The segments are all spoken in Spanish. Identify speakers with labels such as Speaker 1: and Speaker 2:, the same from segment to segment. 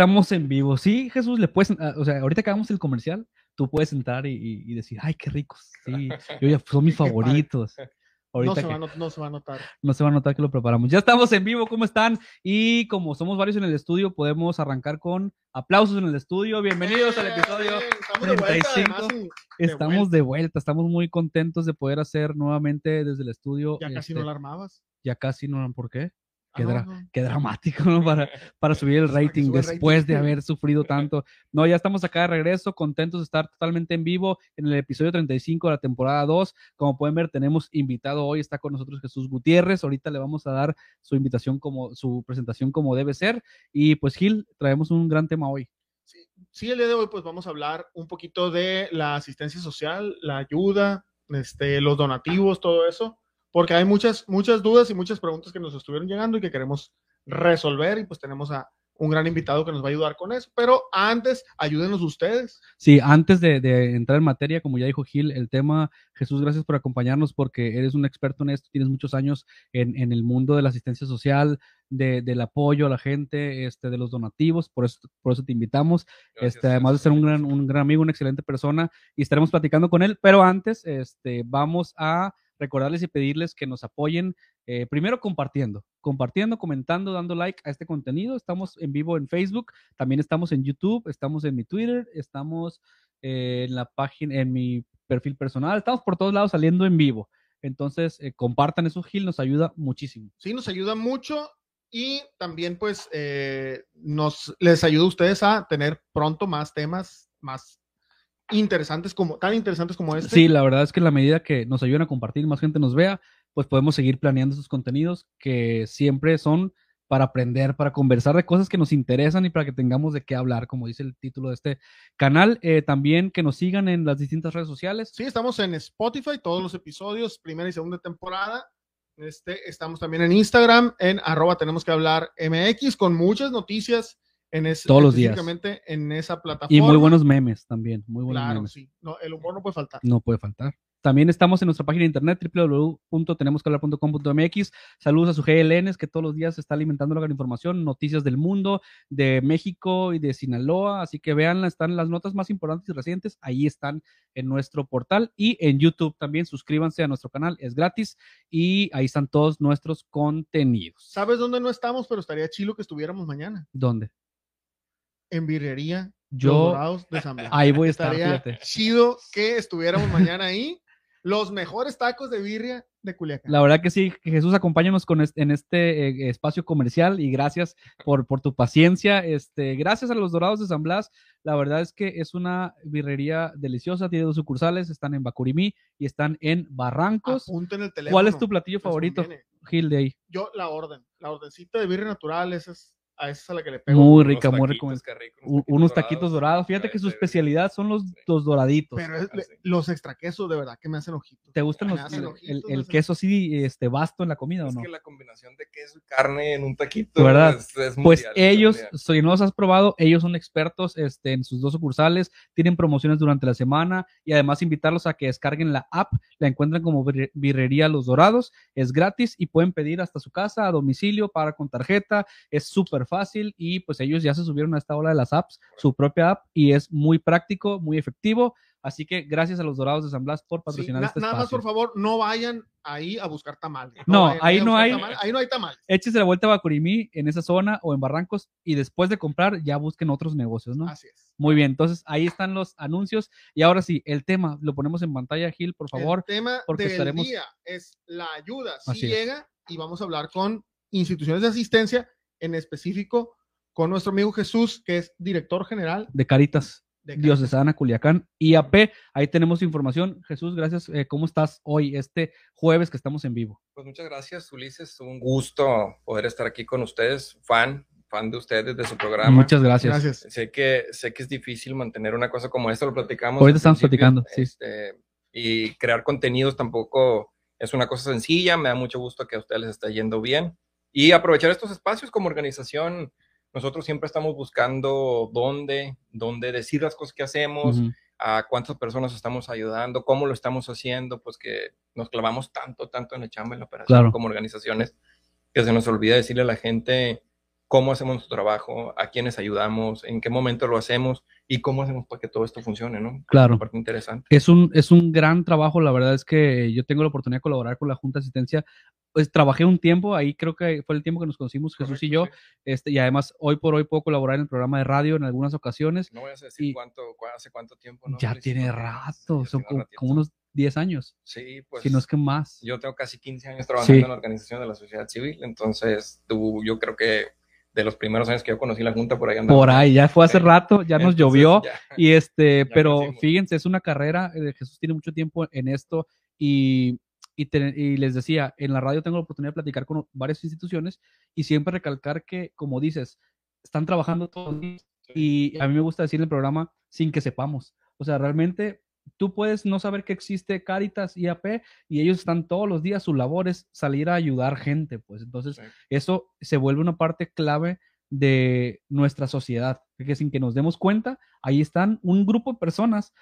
Speaker 1: Estamos en vivo. Sí, Jesús, le puedes, ah, o sea, ahorita acabamos el comercial, tú puedes entrar y, decir, ay, qué ricos. Sí, yo ya son mis favoritos.
Speaker 2: No
Speaker 1: Ahorita
Speaker 2: se,
Speaker 1: que-
Speaker 2: va, a not- no se va a notar.
Speaker 1: no se va a notar que lo preparamos. Ya estamos en vivo, ¿cómo están? Y como somos varios en el estudio, podemos arrancar con aplausos en el estudio. Bienvenidos al
Speaker 2: Eh,
Speaker 1: episodio.
Speaker 2: estamos de vuelta,
Speaker 1: 35.
Speaker 2: además, en-
Speaker 1: Estamos de vuelta, estamos muy contentos de poder hacer nuevamente desde el estudio.
Speaker 2: Ya casi
Speaker 1: este,
Speaker 2: no la armabas.
Speaker 1: Ya casi no, ¿por qué? Qué, dra- qué dramático, ¿no? Para, para subir el rating
Speaker 2: el
Speaker 1: después de haber sufrido tanto. No, ya estamos acá de regreso, contentos de estar totalmente en vivo en el episodio 35 de la temporada 2. Como pueden ver, tenemos invitado hoy, está con nosotros Jesús Gutiérrez. Ahorita le vamos a dar su invitación como, su presentación como debe ser. Y pues Gil, traemos un gran tema hoy.
Speaker 2: Sí, el día de hoy pues vamos a hablar un poquito de la asistencia social, la ayuda, este, los donativos, todo eso, porque hay muchas, muchas dudas y muchas preguntas que nos estuvieron llegando y que queremos resolver y pues tenemos a un gran invitado que nos va a ayudar con eso. Pero antes, ayúdenos ustedes.
Speaker 1: Sí, antes de, de entrar en materia, como ya dijo Gil, el tema, Jesús, gracias por acompañarnos porque eres un experto en esto, tienes muchos años en, en el mundo de la asistencia social, de- del apoyo a la gente, este, de los donativos, por eso, por eso te invitamos. Este, además de ser un gran, un gran amigo, una excelente persona, y estaremos platicando con él. Pero antes, este, vamos a recordarles y pedirles que nos apoyen, eh, primero compartiendo, compartiendo, comentando, dando like a este contenido. Estamos en vivo en Facebook, también estamos en YouTube, estamos en mi Twitter, estamos eh, en la página, en mi perfil personal, estamos por todos lados saliendo en vivo. Entonces, eh, compartan eso, Gil, nos ayuda muchísimo.
Speaker 2: Sí, nos ayuda mucho y también pues eh, nos les ayuda a ustedes a tener pronto más temas más interesantes como tan interesantes como este.
Speaker 1: Sí, la verdad es que en la medida que nos ayuden a compartir, más gente nos vea, pues podemos seguir planeando esos contenidos que siempre son para aprender, para conversar de cosas que nos interesan y para que tengamos de qué hablar, como dice el título de este canal. Eh, también que nos sigan en las distintas redes sociales.
Speaker 2: Sí, estamos en Spotify, todos los episodios, primera y segunda temporada. Este, estamos también en Instagram, en arroba tenemos que hablar MX, con muchas noticias en ese,
Speaker 1: Todos los días.
Speaker 2: en esa plataforma.
Speaker 1: Y muy buenos memes también, muy buenos
Speaker 2: Claro,
Speaker 1: memes.
Speaker 2: sí. No, el humor no puede faltar.
Speaker 1: No puede faltar. También estamos en nuestra página de internet www.tenemosquehablar.com.mx. Saludos a su GLNs que todos los días se está alimentando la gran información, noticias del mundo, de México y de Sinaloa. Así que véanla, están las notas más importantes y recientes. Ahí están en nuestro portal y en YouTube también. Suscríbanse a nuestro canal, es gratis y ahí están todos nuestros contenidos.
Speaker 2: ¿Sabes dónde no estamos? Pero estaría chilo que estuviéramos mañana.
Speaker 1: ¿Dónde?
Speaker 2: En birrería
Speaker 1: Yo
Speaker 2: de San Blas.
Speaker 1: ahí voy a estar, fíjate.
Speaker 2: chido que estuviéramos mañana ahí. Los mejores tacos de birria de Culiacán.
Speaker 1: La verdad que sí, Jesús, acompáñanos con este, en este eh, espacio comercial y gracias por, por tu paciencia. Este, gracias a los Dorados de San Blas. La verdad es que es una birrería deliciosa, tiene dos sucursales, están en Bacurimí y están en Barrancos.
Speaker 2: Apunten el teléfono.
Speaker 1: ¿Cuál es tu platillo favorito,
Speaker 2: conviene.
Speaker 1: Gil, de ahí?
Speaker 2: Yo la orden, la ordencita de birria natural, esa es, a esa es a la que le pego.
Speaker 1: Muy rica, muy rica. Unos taquitos dorados. Fíjate que su especialidad son los,
Speaker 3: Sí.
Speaker 1: los doraditos.
Speaker 2: Pero es- los extra quesos de verdad que me hacen ojitos.
Speaker 1: ¿Te gustan los, el,
Speaker 2: ojitos,
Speaker 1: el- queso así este, vasto en la comida o
Speaker 3: Es
Speaker 1: no?
Speaker 3: que la combinación de queso y carne en un taquito.
Speaker 1: ¿Verdad?
Speaker 3: es- es
Speaker 1: Pues
Speaker 3: mundial, es
Speaker 1: ellos, si no los has probado, ellos son expertos este, en sus dos sucursales, tienen promociones durante la semana y además invitarlos a que descarguen la app, la encuentran como Birre- Birrería Los Dorados, es gratis y pueden pedir hasta su casa a domicilio, para con tarjeta, es súper fácil y pues ellos ya se subieron a esta ola de las apps, su propia app y es muy práctico, muy efectivo. Así que gracias a los Dorados de San Blas por
Speaker 2: Sí,
Speaker 1: patrocinar
Speaker 2: na-
Speaker 1: este
Speaker 2: nada más, por favor, no vayan ahí a buscar tamales.
Speaker 1: No,
Speaker 2: vayan
Speaker 1: ahí no hay-
Speaker 2: tamales, Ahí no hay tamales.
Speaker 1: Échese la vuelta a Bacurimí en esa zona o en Barrancos y después de comprar ya busquen otros negocios, ¿no?
Speaker 2: Así es.
Speaker 1: Muy bien, entonces ahí están los anuncios. Y ahora sí, el tema lo ponemos en pantalla, Gil, por favor.
Speaker 2: El tema
Speaker 1: porque
Speaker 2: del
Speaker 1: estaremos-
Speaker 2: día es la ayuda. Si
Speaker 1: Así es.
Speaker 2: llega y vamos a hablar con instituciones de asistencia, en específico con nuestro amigo Jesús, que es director general
Speaker 1: De Caritas,
Speaker 2: de
Speaker 1: Diocesana, Culiacán, IAP. Ahí tenemos información. Jesús, gracias. Eh, ¿Cómo estás hoy, este jueves que estamos en vivo?
Speaker 3: Pues muchas gracias, Ulises. Un gusto poder estar aquí con ustedes. Fan, fan de ustedes, de su programa.
Speaker 1: Muchas gracias.
Speaker 2: Gracias.
Speaker 3: Sé que, sé que es difícil mantener una cosa como esta, lo platicamos.
Speaker 1: Ahorita estamos platicando, sí.
Speaker 3: este, y crear contenidos tampoco es una cosa sencilla. Me da mucho gusto que a ustedes les esté yendo bien. Y aprovechar estos espacios como organización. Nosotros siempre estamos buscando dónde, dónde decir las cosas que hacemos, a cuántas personas estamos ayudando, cómo lo estamos haciendo, pues que nos clavamos tanto, tanto en la chamba, en la operación
Speaker 1: Claro.
Speaker 3: como organizaciones, que se nos olvida decirle a la gente cómo hacemos nuestro trabajo, a quiénes ayudamos, en qué momento lo hacemos y cómo hacemos para que todo esto funcione, ¿no?
Speaker 1: Claro.
Speaker 3: Una parte interesante.
Speaker 1: Es un, es un gran trabajo, la verdad es que yo tengo la oportunidad de colaborar con la Junta de Asistencia. Pues trabajé un tiempo, ahí creo que fue el tiempo que nos conocimos Jesús y yo, este, y además hoy por hoy puedo colaborar en el programa de radio en algunas ocasiones.
Speaker 3: No voy a decir
Speaker 1: Y-
Speaker 3: cuánto, hace cuánto tiempo. ¿no,
Speaker 1: ya tiene rato, son como, unos 10 años,
Speaker 3: Sí, pues.
Speaker 1: si no es que más.
Speaker 3: Yo tengo casi 15 años trabajando
Speaker 1: Sí.
Speaker 3: en la organización de la sociedad civil, entonces tú, yo creo que de los primeros años que yo conocí la Junta, por ahí andaba.
Speaker 1: Por ahí, ya fue hace
Speaker 3: Sí.
Speaker 1: rato, ya nos llovió.
Speaker 3: ya.
Speaker 1: Y este, pero fíjense, es una carrera, eh, Jesús tiene mucho tiempo en esto y, y, te- y les decía, en la radio tengo la oportunidad de platicar con varias instituciones y siempre recalcar que, como dices, están trabajando todos y a mí me gusta decir el programa sin que sepamos. O sea, realmente tú puedes no saber que existe Caritas, IAP y ellos están todos los días, su labor es salir a ayudar gente, pues entonces
Speaker 3: Sí.
Speaker 1: eso se vuelve una parte clave de nuestra sociedad, que sin que nos demos cuenta, ahí están un grupo de personas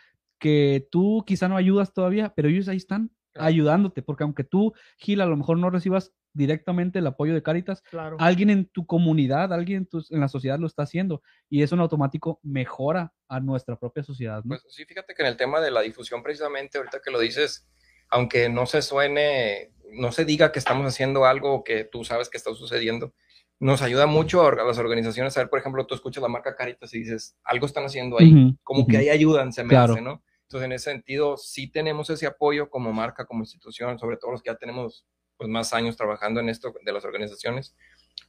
Speaker 1: que tú quizá no ayudas todavía, pero ellos ahí están
Speaker 3: Claro.
Speaker 1: ayudándote, porque aunque tú, Gil, a lo mejor no recibas directamente el apoyo de Caritas,
Speaker 2: Claro.
Speaker 1: alguien en tu comunidad, alguien en, tu- en la sociedad lo está haciendo y eso en automático mejora a nuestra propia sociedad. ¿no?
Speaker 3: Pues sí, fíjate que en el tema de la difusión, precisamente, ahorita que lo dices, aunque no se suene, no se diga que estamos haciendo algo que tú sabes que está sucediendo, nos ayuda mucho a las organizaciones a ver, por ejemplo, tú escuchas la marca Caritas y dices, algo están haciendo ahí, como que
Speaker 1: ujú.
Speaker 3: ahí ayudan, se me
Speaker 1: Claro.
Speaker 3: hace, ¿no? Entonces, en ese sentido, sí tenemos ese apoyo como marca, como institución, sobre todo los que ya tenemos pues, más años trabajando en esto de las organizaciones,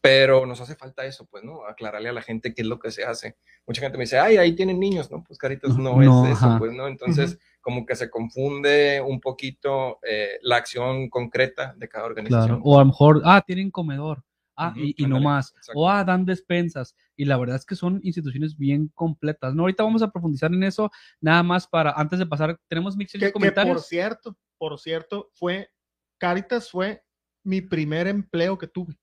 Speaker 3: pero nos hace falta eso, pues, ¿no? Aclararle a la gente qué es lo que se hace. Mucha gente me dice, ay, ahí tienen niños, ¿no? Pues Caritas no,
Speaker 1: No,
Speaker 3: es eso, pues, ¿no? Entonces, como que se confunde un poquito eh, la acción concreta de cada organización.
Speaker 1: Claro. O a lo mejor, ah, tienen comedor. Ah, y, y no más.
Speaker 3: exacto.
Speaker 1: O ah, dan despensas. Y la verdad es que son instituciones bien completas. ¿no? Ahorita vamos a profundizar en eso. Nada más para, antes de pasar, tenemos mixer
Speaker 2: Que,
Speaker 1: de
Speaker 2: que por
Speaker 1: comentarios.
Speaker 2: cierto, por cierto, fue, Caritas fue mi primer empleo que tuve.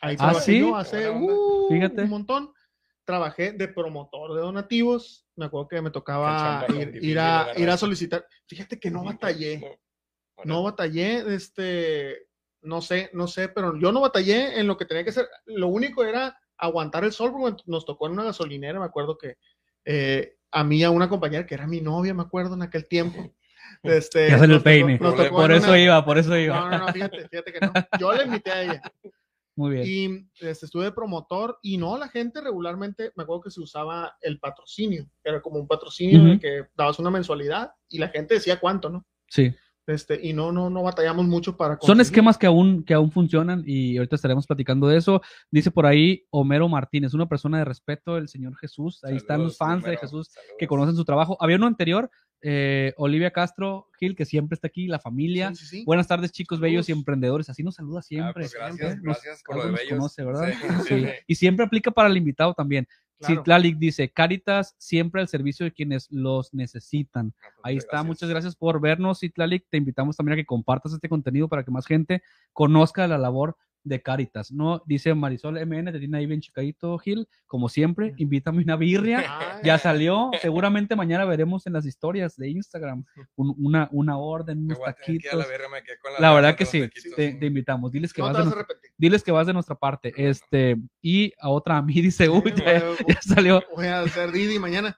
Speaker 2: Ahí
Speaker 1: ¿Ah,
Speaker 2: trabajé
Speaker 1: sí?
Speaker 2: yo hace uh,
Speaker 1: Fíjate.
Speaker 2: un montón. Trabajé de promotor de donativos. Me acuerdo que me tocaba ir, ir a, ir a solicitar. Fíjate que no batallé. No batallé, este, no sé, no sé, pero yo no batallé en lo que tenía que hacer. Lo único era aguantar el sol, porque nos tocó en una gasolinera, me acuerdo que eh, a mí, a una compañera que era mi novia, me acuerdo en aquel tiempo. Este,
Speaker 1: Ya salió el peine.
Speaker 2: tocó
Speaker 1: Por eso
Speaker 2: una-
Speaker 1: iba, por eso iba.
Speaker 2: No, no, no, fíjate, fíjate que no. Yo le invité a ella.
Speaker 1: Muy bien.
Speaker 2: Y este, estuve de promotor y no, la gente regularmente, me acuerdo que se usaba el patrocinio, era como un patrocinio en el que dabas una mensualidad y la gente decía cuánto, ¿no?
Speaker 1: Sí.
Speaker 2: Este, y no, no, no batallamos mucho para
Speaker 1: Son
Speaker 2: conseguir.
Speaker 1: esquemas que aún, que aún funcionan y ahorita estaremos platicando de eso. Dice por ahí Homero Martínez, una persona de respeto, el Señor Jesús. Ahí están los fans de Jesús que conocen su trabajo. Había uno anterior, eh, Olivia Castro Gil, que siempre está aquí, la familia.
Speaker 2: Sí, sí, sí.
Speaker 1: Buenas tardes, chicos
Speaker 2: Saludos.
Speaker 1: bellos y emprendedores. Así nos saluda
Speaker 3: Ah,
Speaker 1: siempre.
Speaker 3: pues gracias,
Speaker 1: siempre. Nos-
Speaker 3: gracias por lo de bellos.
Speaker 1: conoce, ¿verdad?
Speaker 3: Sí.
Speaker 1: Sí. Y siempre aplica para el invitado también.
Speaker 2: Claro.
Speaker 1: Citlalic dice, Caritas siempre al servicio de quienes los necesitan.
Speaker 3: Ah, pues,
Speaker 1: Ahí está, muchas gracias por vernos, Citlalic. Te invitamos también a que compartas este contenido para que más gente conozca la labor de Caritas, ¿no? Dice Marisol MN, te tiene ahí bien chicadito, Gil, como siempre, invítame una birria.
Speaker 2: Ay,
Speaker 1: Ya salió, seguramente mañana veremos en las historias de Instagram un- una, una orden, unos taquitos.
Speaker 3: la verga, me quedé con
Speaker 1: La verdad que sí,
Speaker 3: taquitos,
Speaker 1: te, invitamos. Diles que
Speaker 2: no
Speaker 1: vas de nuestra, diles que vas de nuestra parte. Este, y a otra a mí dice, uy,
Speaker 2: Sí,
Speaker 1: ya,
Speaker 2: voy a-
Speaker 1: ya salió.
Speaker 2: Voy a hacer Didi mañana.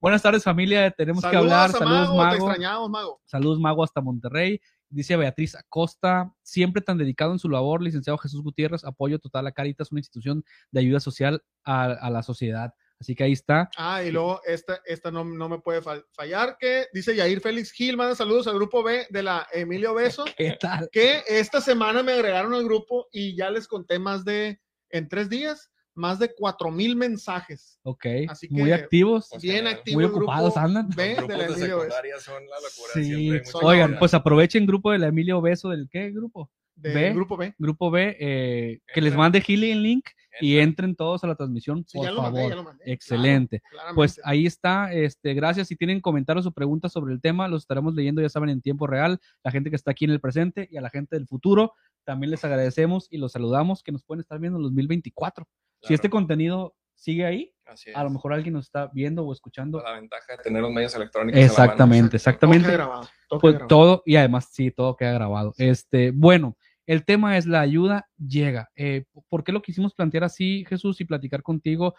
Speaker 1: Buenas tardes, familia. Tenemos que hablar. Saludos,
Speaker 2: Mago, te
Speaker 1: Mago.
Speaker 2: extrañamos, Mago.
Speaker 1: Saludos, Mago, hasta Monterrey. Dice Beatriz Acosta, siempre tan dedicado en su labor, licenciado Jesús Gutiérrez, apoyo total a Caritas, una institución de ayuda social a, a la sociedad. Así que ahí está.
Speaker 2: Ah, y luego esta, esta no, no me puede fal- fallar, que dice Yair Félix Gil, manda saludos al grupo B de la Emilio Beso,
Speaker 1: ¿Qué tal?
Speaker 2: que esta semana me agregaron al grupo y ya les conté más de, en tres días, más de cuatro mil mensajes.
Speaker 1: Ok,
Speaker 2: Así
Speaker 1: muy
Speaker 2: que-
Speaker 1: activos.
Speaker 3: Pues
Speaker 2: Bien
Speaker 3: genial.
Speaker 2: activo
Speaker 1: Muy ocupados andan.
Speaker 2: B
Speaker 3: Los
Speaker 2: de la
Speaker 3: grupos de
Speaker 2: Emilio Beso.
Speaker 3: secundaria son la locura.
Speaker 1: Sí, oigan, pues aprovechen grupo de la Emilio Beso del qué grupo?
Speaker 2: Del
Speaker 1: B.
Speaker 2: grupo B.
Speaker 1: Grupo B, eh, que les mande Gili el link y entren todos a la transmisión,
Speaker 2: Sí,
Speaker 1: por
Speaker 2: ya lo mandé,
Speaker 1: favor.
Speaker 2: ya lo mandé.
Speaker 1: Excelente.
Speaker 2: Claro.
Speaker 1: Pues ahí está, este, gracias. Si tienen comentarios o preguntas sobre el tema, los estaremos leyendo, ya saben, en tiempo real. La gente que está aquí en el presente y a la gente del futuro, también les agradecemos y los saludamos que nos pueden estar viendo en 2024. Si este contenido sigue ahí,
Speaker 3: así es.
Speaker 1: a lo mejor alguien nos está viendo o escuchando.
Speaker 3: la ventaja de tener los medios electrónicos. mano.
Speaker 1: Exactamente,
Speaker 2: Todo
Speaker 1: exactamente.
Speaker 2: queda grabado, todo
Speaker 1: Pues
Speaker 2: queda grabado.
Speaker 1: todo, y además sí, todo queda grabado. Este, bueno, El tema es la ayuda llega. Eh, ¿Por qué lo quisimos plantear así, Jesús, y platicar contigo?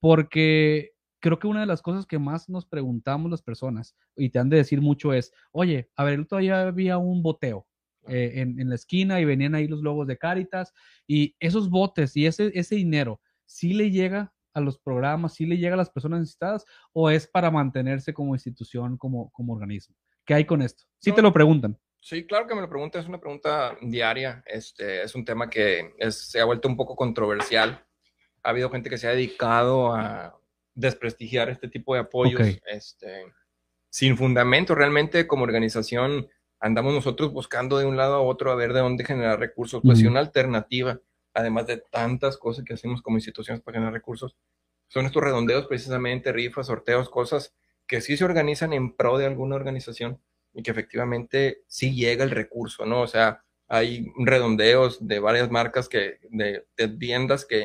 Speaker 1: Porque creo que una de las cosas que más nos preguntamos las personas, y te han de decir mucho, es, oye, a ver, todavía había un boteo. Eh, en, en, la esquina y venían ahí los logos de Caritas y esos botes y ese, ese dinero, ¿sí le llega a los programas, sí le llega a las personas necesitadas o es para mantenerse como institución, como, como organismo? ¿Qué hay con esto? Sí
Speaker 3: No.
Speaker 1: te lo preguntan.
Speaker 3: Sí, claro que me lo preguntan, es una pregunta diaria, este, es un tema que es- se ha vuelto un poco controversial. Ha habido gente que se ha dedicado a desprestigiar este tipo de apoyos, este, sin fundamento. Realmente como organización andamos nosotros buscando de un lado a otro a ver de dónde generar recursos, pues y
Speaker 1: Ujú.
Speaker 3: una alternativa, además de tantas cosas que hacemos como instituciones para generar recursos, son estos redondeos precisamente, rifas, sorteos, cosas que sí se organizan en pro de alguna organización y que efectivamente sí llega el recurso, ¿no? O sea, hay redondeos de varias marcas que, de, de tiendas que,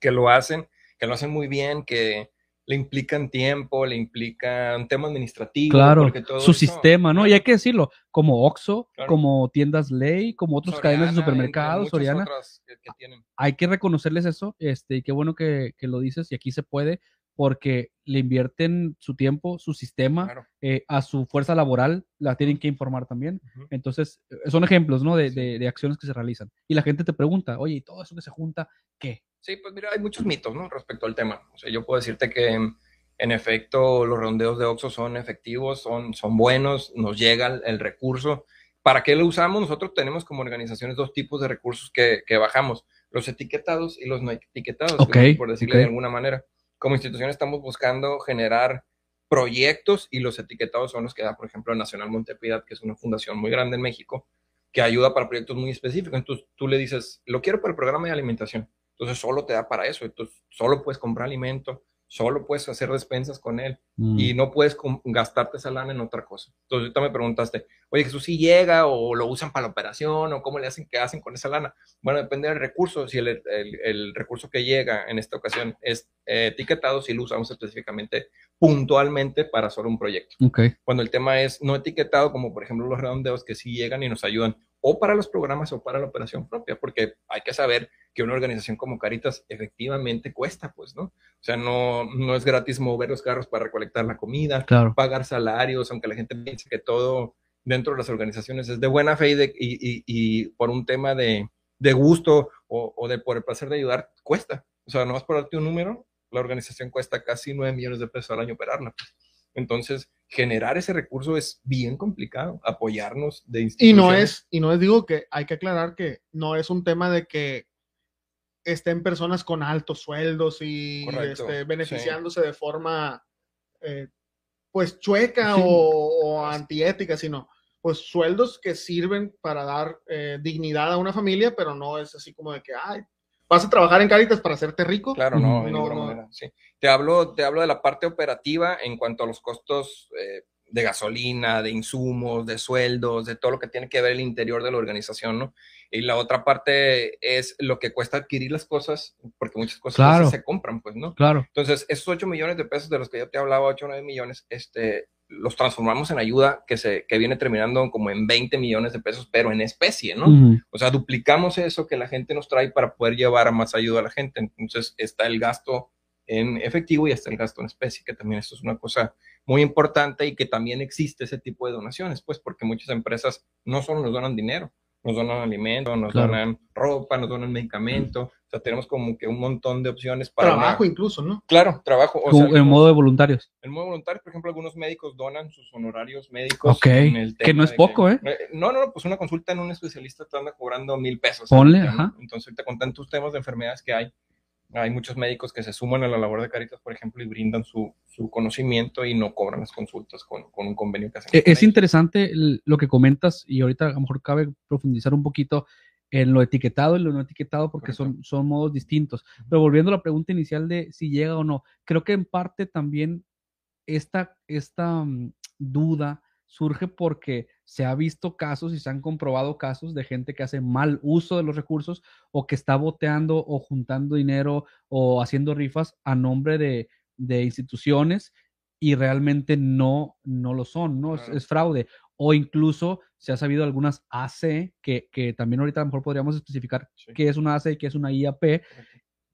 Speaker 3: que lo hacen, que lo hacen muy bien, que le implican tiempo, le implican tema administrativo.
Speaker 1: Claro,
Speaker 3: porque todo
Speaker 1: su
Speaker 3: eso-
Speaker 1: sistema, ¿no? Y hay que decirlo, como Oxxo,
Speaker 3: Claro.
Speaker 1: como tiendas Ley, como otras
Speaker 3: Soriana,
Speaker 1: cadenas de supermercados, Soriana,
Speaker 3: que- que
Speaker 1: hay que reconocerles eso, este, y qué bueno que, que lo dices, y aquí se puede, porque le invierten su tiempo, su sistema,
Speaker 3: Claro.
Speaker 1: eh, a su fuerza laboral, la tienen que informar también.
Speaker 3: Ujú.
Speaker 1: Entonces, eh, son ejemplos, ¿no? De,
Speaker 3: Sí.
Speaker 1: de- de acciones que se realizan. Y la gente te pregunta, oye, ¿y todo eso que se junta, qué?
Speaker 3: Sí, pues mira, hay muchos mitos, ¿no? Respecto al tema. O sea, yo puedo decirte que en, efecto los rondeos de Oxxo son efectivos, son, son buenos, nos llega el, el recurso. ¿Para qué lo usamos? Nosotros tenemos como organizaciones dos tipos de recursos que, que bajamos, los etiquetados y los no etiquetados,
Speaker 1: Ok,
Speaker 3: por decirlo
Speaker 1: ok.
Speaker 3: de alguna manera. Como institución estamos buscando generar proyectos y los etiquetados son los que da, por ejemplo, Nacional Montepiedad, que es una fundación muy grande en México, que ayuda para proyectos muy específicos. Entonces tú le dices, lo quiero para el programa de alimentación. Entonces solo te da para eso. Entonces solo puedes comprar alimento, solo puedes hacer despensas con él
Speaker 1: Mm.
Speaker 3: y no puedes gastarte esa lana en otra cosa. Entonces ahorita me preguntaste, oye Jesús, si llega o lo usan para la operación o cómo le hacen, qué hacen con esa lana. Bueno, depende del recurso. Si el, el- el recurso que llega en esta ocasión es eh, etiquetado, si lo usamos específicamente, puntualmente para solo un proyecto
Speaker 1: Ok.
Speaker 3: cuando el tema es no etiquetado, como por ejemplo los redondeos que sí llegan y nos ayudan o para los programas o para la operación propia, porque hay que saber que una organización como Caritas efectivamente cuesta, pues, ¿no? O sea, no, no es gratis mover los carros para recolectar la comida,
Speaker 1: Claro.
Speaker 3: pagar salarios, aunque la gente piense que todo dentro de las organizaciones es de buena fe y, de- y- y- y por un tema de, de gusto o, o de por el placer de ayudar, cuesta. O sea, no vas por darte un número, la organización cuesta casi 9 millones de pesos al año operarla. pues. Entonces, generar ese recurso es bien complicado, apoyarnos de
Speaker 2: Y
Speaker 3: instituciones.
Speaker 2: no es, y no es, digo que hay que aclarar que no es un tema de que estén personas con altos sueldos y este,
Speaker 3: sí.
Speaker 2: beneficiándose de forma eh, pues chueca
Speaker 1: Sí.
Speaker 2: o, o antiética, sino pues sueldos que sirven para dar eh, dignidad a una familia, pero no es así como de que, ay, vas a trabajar en Caritas para hacerte rico.
Speaker 3: Claro, no, de
Speaker 2: No,
Speaker 3: ninguna
Speaker 2: no.
Speaker 3: manera. Sí. Te, hablo, te hablo de la parte operativa en cuanto a los costos eh, de gasolina, de insumos, de sueldos, de todo lo que tiene que ver el interior de la organización, ¿no? Y la otra parte es lo que cuesta adquirir las cosas, porque muchas cosas
Speaker 1: Claro.
Speaker 3: se compran, pues, ¿no?
Speaker 1: Claro.
Speaker 3: Entonces, esos 8 millones de pesos de los que yo te hablaba, 8 o 9 millones, este, los transformamos en ayuda que, se, que viene terminando como en 20 millones de pesos, pero en especie, ¿no? O sea, duplicamos eso que la gente nos trae para poder llevar a más ayuda a la gente. Entonces, está el gasto en efectivo y está el gasto en especie, que también esto es una cosa muy importante y que también existe ese tipo de donaciones, pues porque muchas empresas no solo nos donan dinero, nos donan alimentos, nos
Speaker 1: Claro.
Speaker 3: donan ropa, nos donan medicamento, o sea, tenemos como que un montón de opciones para... una-
Speaker 2: Trabajo incluso, ¿no?
Speaker 3: Claro, trabajo. O sea,
Speaker 1: en modo de voluntarios.
Speaker 3: en modo voluntario, por ejemplo, algunos médicos donan sus honorarios médicos.
Speaker 1: Ok,
Speaker 3: en el
Speaker 1: que no es poco, ¿eh?
Speaker 3: No, no, no, pues una consulta en un especialista te anda cobrando mil pesos.
Speaker 1: Ponle,
Speaker 3: ahorita, ¿no?
Speaker 1: ajá.
Speaker 3: Entonces, ahorita con tantos temas de enfermedades que hay, hay muchos médicos que se suman a la labor de Caritas, por ejemplo, y brindan su, su conocimiento y no cobran las consultas con, con un convenio que hacen.
Speaker 1: E- Es interesante lo que comentas y ahorita a lo mejor cabe profundizar un poquito en lo etiquetado y lo no etiquetado porque son, son modos distintos. Pero volviendo a la pregunta inicial de si llega o no, creo que en parte también esta, esta mm, duda surge porque se ha visto casos y se han comprobado casos de gente que hace mal uso de los recursos o que está boteando o juntando dinero o haciendo rifas a nombre de, de instituciones y realmente no, no lo son, ¿no? Es, fraude. o incluso se ha sabido algunas AC, que, que también ahorita a lo mejor podríamos especificar
Speaker 3: Sí.
Speaker 1: qué es una AC y qué es una IAP, que,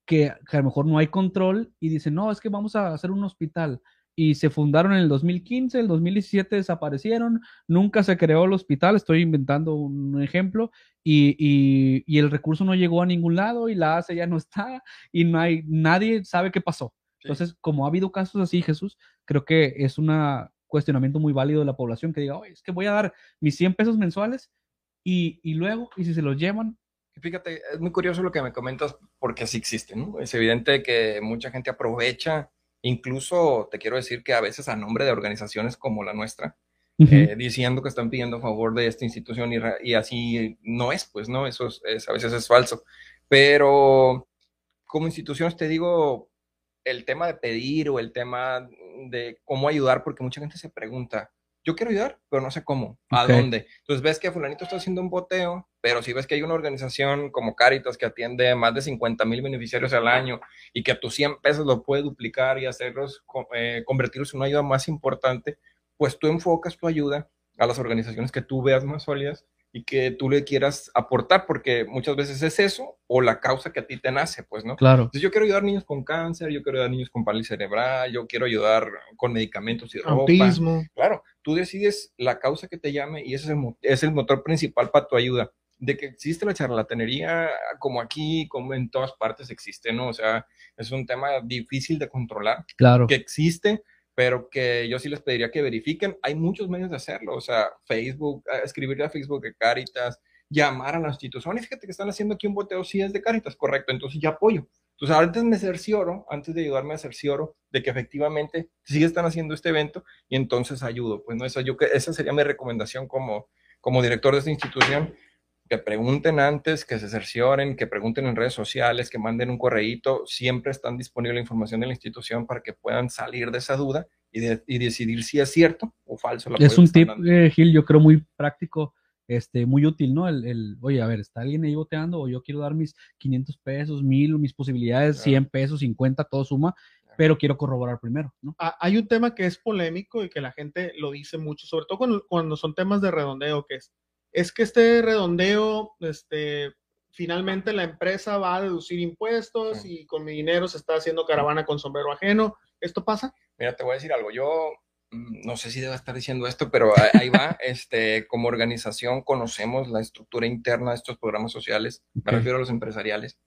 Speaker 1: que a lo mejor no hay control y dicen, no, es que vamos a hacer un hospital. Y se fundaron en el 2015, el 2017 desaparecieron, nunca se creó el hospital, estoy inventando un ejemplo, y, y- y el recurso no llegó a ningún lado y la ACE ya no está y no hay, nadie sabe qué pasó.
Speaker 3: Sí.
Speaker 1: Entonces, como ha habido casos así, Jesús, creo que es un cuestionamiento muy válido de la población que diga, oye, es que voy a dar mis 100 pesos mensuales y, y luego, y si se los llevan,
Speaker 3: Fíjate, es muy curioso lo que me comentas porque sí existe, ¿no? Es evidente que mucha gente aprovecha, incluso te quiero decir que a veces a nombre de organizaciones como la nuestra, eh, diciendo que están pidiendo a favor de esta institución y, así no es, pues, ¿no? Eso es, es- a veces es falso. Pero como instituciones te digo, el tema de pedir o el tema de cómo ayudar, porque mucha gente se pregunta, yo quiero ayudar, pero no sé cómo, a
Speaker 1: Ok.
Speaker 3: dónde. Entonces ves que fulanito está haciendo un boteo, pero si ves que hay una organización como Caritas que atiende más de 50 mil beneficiarios al año y que a tus 100 pesos lo puede duplicar y hacerlos, eh, convertirlos en una ayuda más importante, pues tú enfocas tu ayuda a las organizaciones que tú veas más sólidas y que tú le quieras aportar, porque muchas veces es eso o la causa que a ti te nace, pues, ¿no?
Speaker 1: claro.
Speaker 3: Entonces yo quiero ayudar a niños con cáncer, yo quiero ayudar a niños con parálisis cerebral, yo quiero ayudar con medicamentos y ropa.
Speaker 2: Autismo.
Speaker 3: Claro, tú decides la causa que te llame y ese es el, mo- es el motor principal para tu ayuda. De que existe la charlatanería, como aquí, como en todas partes existe, ¿no? O sea, es un tema difícil de controlar,
Speaker 1: Claro.
Speaker 3: que existe, pero que yo sí les pediría que verifiquen. Hay muchos medios de hacerlo, o sea, Facebook, eh, escribirle a Facebook de Caritas, llamar a la institución. Y fíjate que están haciendo aquí un boteo, sí es de Caritas, correcto, entonces ya apoyo. Entonces, antes me cercioro, antes de ayudarme a cercioro de que efectivamente sí están haciendo este evento y entonces ayudo. Pues no, esa, yo, que- esa sería mi recomendación como, como director de esta institución, que pregunten antes, que se cercioren, que pregunten en redes sociales, que manden un correíto, siempre están disponible la información de la institución para que puedan salir de esa duda y, de- y decidir si es cierto o falso. apoyo
Speaker 1: Es un tip, eh, Gil, yo creo muy práctico, este, muy útil, ¿no? El, el, oye, a ver, ¿está alguien ahí boteando? O yo quiero dar mis 500 pesos, 1000, mis posibilidades,
Speaker 3: Claro.
Speaker 1: 100 pesos, 50, todo suma,
Speaker 3: Claro.
Speaker 1: pero quiero corroborar primero, ¿no?
Speaker 2: Ah, Hay un tema que es polémico y que la gente lo dice mucho, sobre todo cuando, cuando son temas de redondeo, que es, es que este redondeo, este, finalmente la empresa va a deducir impuestos
Speaker 3: Sí.
Speaker 2: y con mi dinero se está haciendo caravana con sombrero ajeno. ¿Esto pasa?
Speaker 3: Mira, te voy a decir algo. Yo no sé si debo estar diciendo esto, pero ahí va. Este, como organización conocemos la estructura interna de estos programas sociales. Me refiero a los empresariales.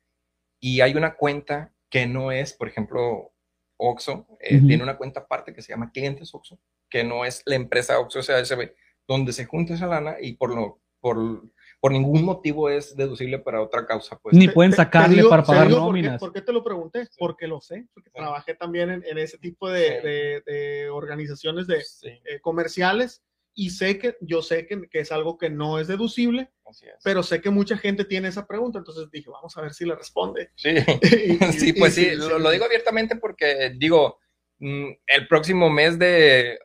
Speaker 3: Y hay una cuenta que no es, por ejemplo, Oxxo. eh. Tiene una cuenta aparte que se llama Clientes Oxxo, que no es la empresa Oxxo SASB, donde se junta esa lana y por lo por, por ningún motivo es deducible para otra causa. Pues,
Speaker 1: Ni
Speaker 2: Te-
Speaker 1: pueden
Speaker 2: te- te
Speaker 1: sacarle
Speaker 2: digo-
Speaker 1: para
Speaker 2: te
Speaker 1: pagar
Speaker 2: digo por qué-
Speaker 1: nóminas.
Speaker 2: ¿Por qué te lo pregunté? Porque lo sé, porque
Speaker 3: Sí.
Speaker 2: trabajé también en, en ese tipo de,
Speaker 3: Sí.
Speaker 2: de- de organizaciones de,
Speaker 3: sí,
Speaker 2: eh, comerciales y sé que yo sé que, que es algo que no es deducible,
Speaker 3: así es.
Speaker 2: pero sé que mucha gente tiene esa pregunta, entonces dije, vamos a ver si la responde.
Speaker 3: Sí.
Speaker 2: Y- y-
Speaker 3: Sí,
Speaker 2: y
Speaker 3: pues sí, lo, lo digo abiertamente porque digo, mm, el próximo mes de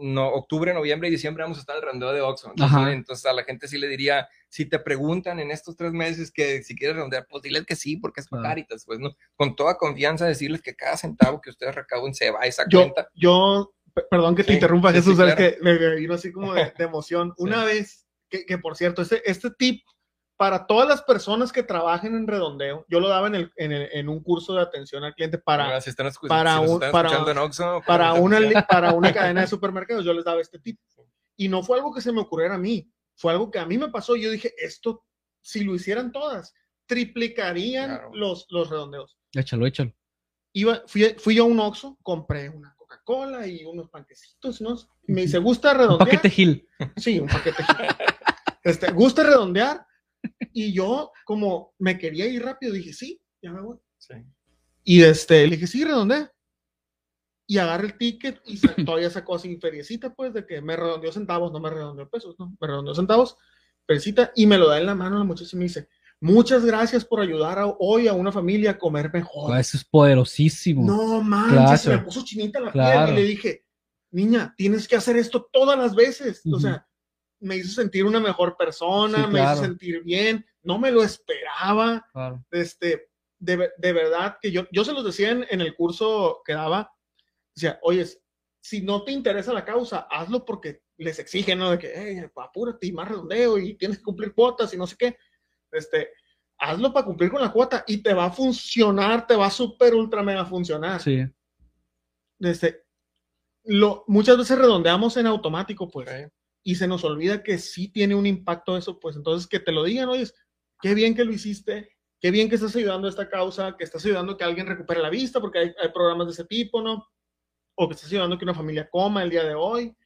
Speaker 3: no, octubre, noviembre y diciembre vamos a estar en el rondeo de Oxxo. Entonces, a la gente sí le diría, si te preguntan en estos tres meses que si quieres rondear, pues diles que sí, porque es para. Caritas, pues no, con toda confianza decirles que cada centavo que ustedes recauden se va a esa
Speaker 2: Yo,
Speaker 3: cuenta.
Speaker 2: yo, pe- perdón que te
Speaker 3: Sí,
Speaker 2: interrumpa,
Speaker 3: sí, sí,
Speaker 2: Jesús, es
Speaker 3: claro.
Speaker 2: que me, me vino así como de, de emoción. Una vez, que, que por cierto, este, este tip para todas las personas que trabajen en redondeo, yo lo daba en, el, en, el- en un curso de atención al cliente para,
Speaker 3: Ahora, si están, escu-
Speaker 2: para
Speaker 3: si
Speaker 2: un- para-
Speaker 3: en
Speaker 2: para una, para una cadena de supermercados, yo les daba este tip. Y no fue algo que se me ocurriera a mí, fue algo que a mí me pasó. Yo dije, esto, si lo hicieran todas, triplicarían
Speaker 3: Claro.
Speaker 2: los, los redondeos.
Speaker 1: Échalo, échalo.
Speaker 2: Iba, fui, fui yo a un Oxxo, compré una Coca-Cola y unos panquecitos, ¿no? Y me dice, ¿gusta
Speaker 1: Un
Speaker 2: redondear?
Speaker 1: paquete Gil.
Speaker 2: Sí, un paquete. este, ¿Gusta redondear? Y yo, como me quería ir rápido, dije, sí, ya me voy.
Speaker 3: Sí.
Speaker 2: Y este, le dije, sí, redondea. Y agarré el ticket y sa- todavía sacó así feriecita, pues, de que me redondeó centavos, no me redondeó pesos, no, me redondeó centavos, feriecita, y me lo da en la mano la muchacha y me dice, muchas gracias por ayudar a- hoy a una familia a comer mejor.
Speaker 1: Ah, Eso es poderosísimo.
Speaker 2: No manches, se me puso chinita la
Speaker 1: Claro.
Speaker 2: piel y le dije, niña, tienes que hacer esto todas las veces. O sea, me hizo sentir una mejor persona,
Speaker 1: Sí,
Speaker 2: me
Speaker 1: claro.
Speaker 2: hizo sentir bien, no me lo esperaba.
Speaker 1: Claro.
Speaker 2: Este, de, de verdad que yo, yo se los decía en, en el curso que daba, decía, oye, si no te interesa la causa, hazlo porque les exigen, ¿no? De que, hey, apúrate y más redondeo y tienes que cumplir cuotas y no sé qué. Este, hazlo para cumplir con la cuota y te va a funcionar, te va a súper ultra mega funcionar.
Speaker 1: Sí.
Speaker 2: Este, lo, muchas veces redondeamos en automático, pues. Y se nos olvida que sí tiene un impacto eso, pues, entonces que te lo digan, oye, qué bien que lo hiciste, qué bien que estás ayudando a esta causa, que estás ayudando a que alguien recupere la vista, porque hay, hay programas de ese tipo, ¿no? O que estás ayudando a que una familia coma el día de hoy.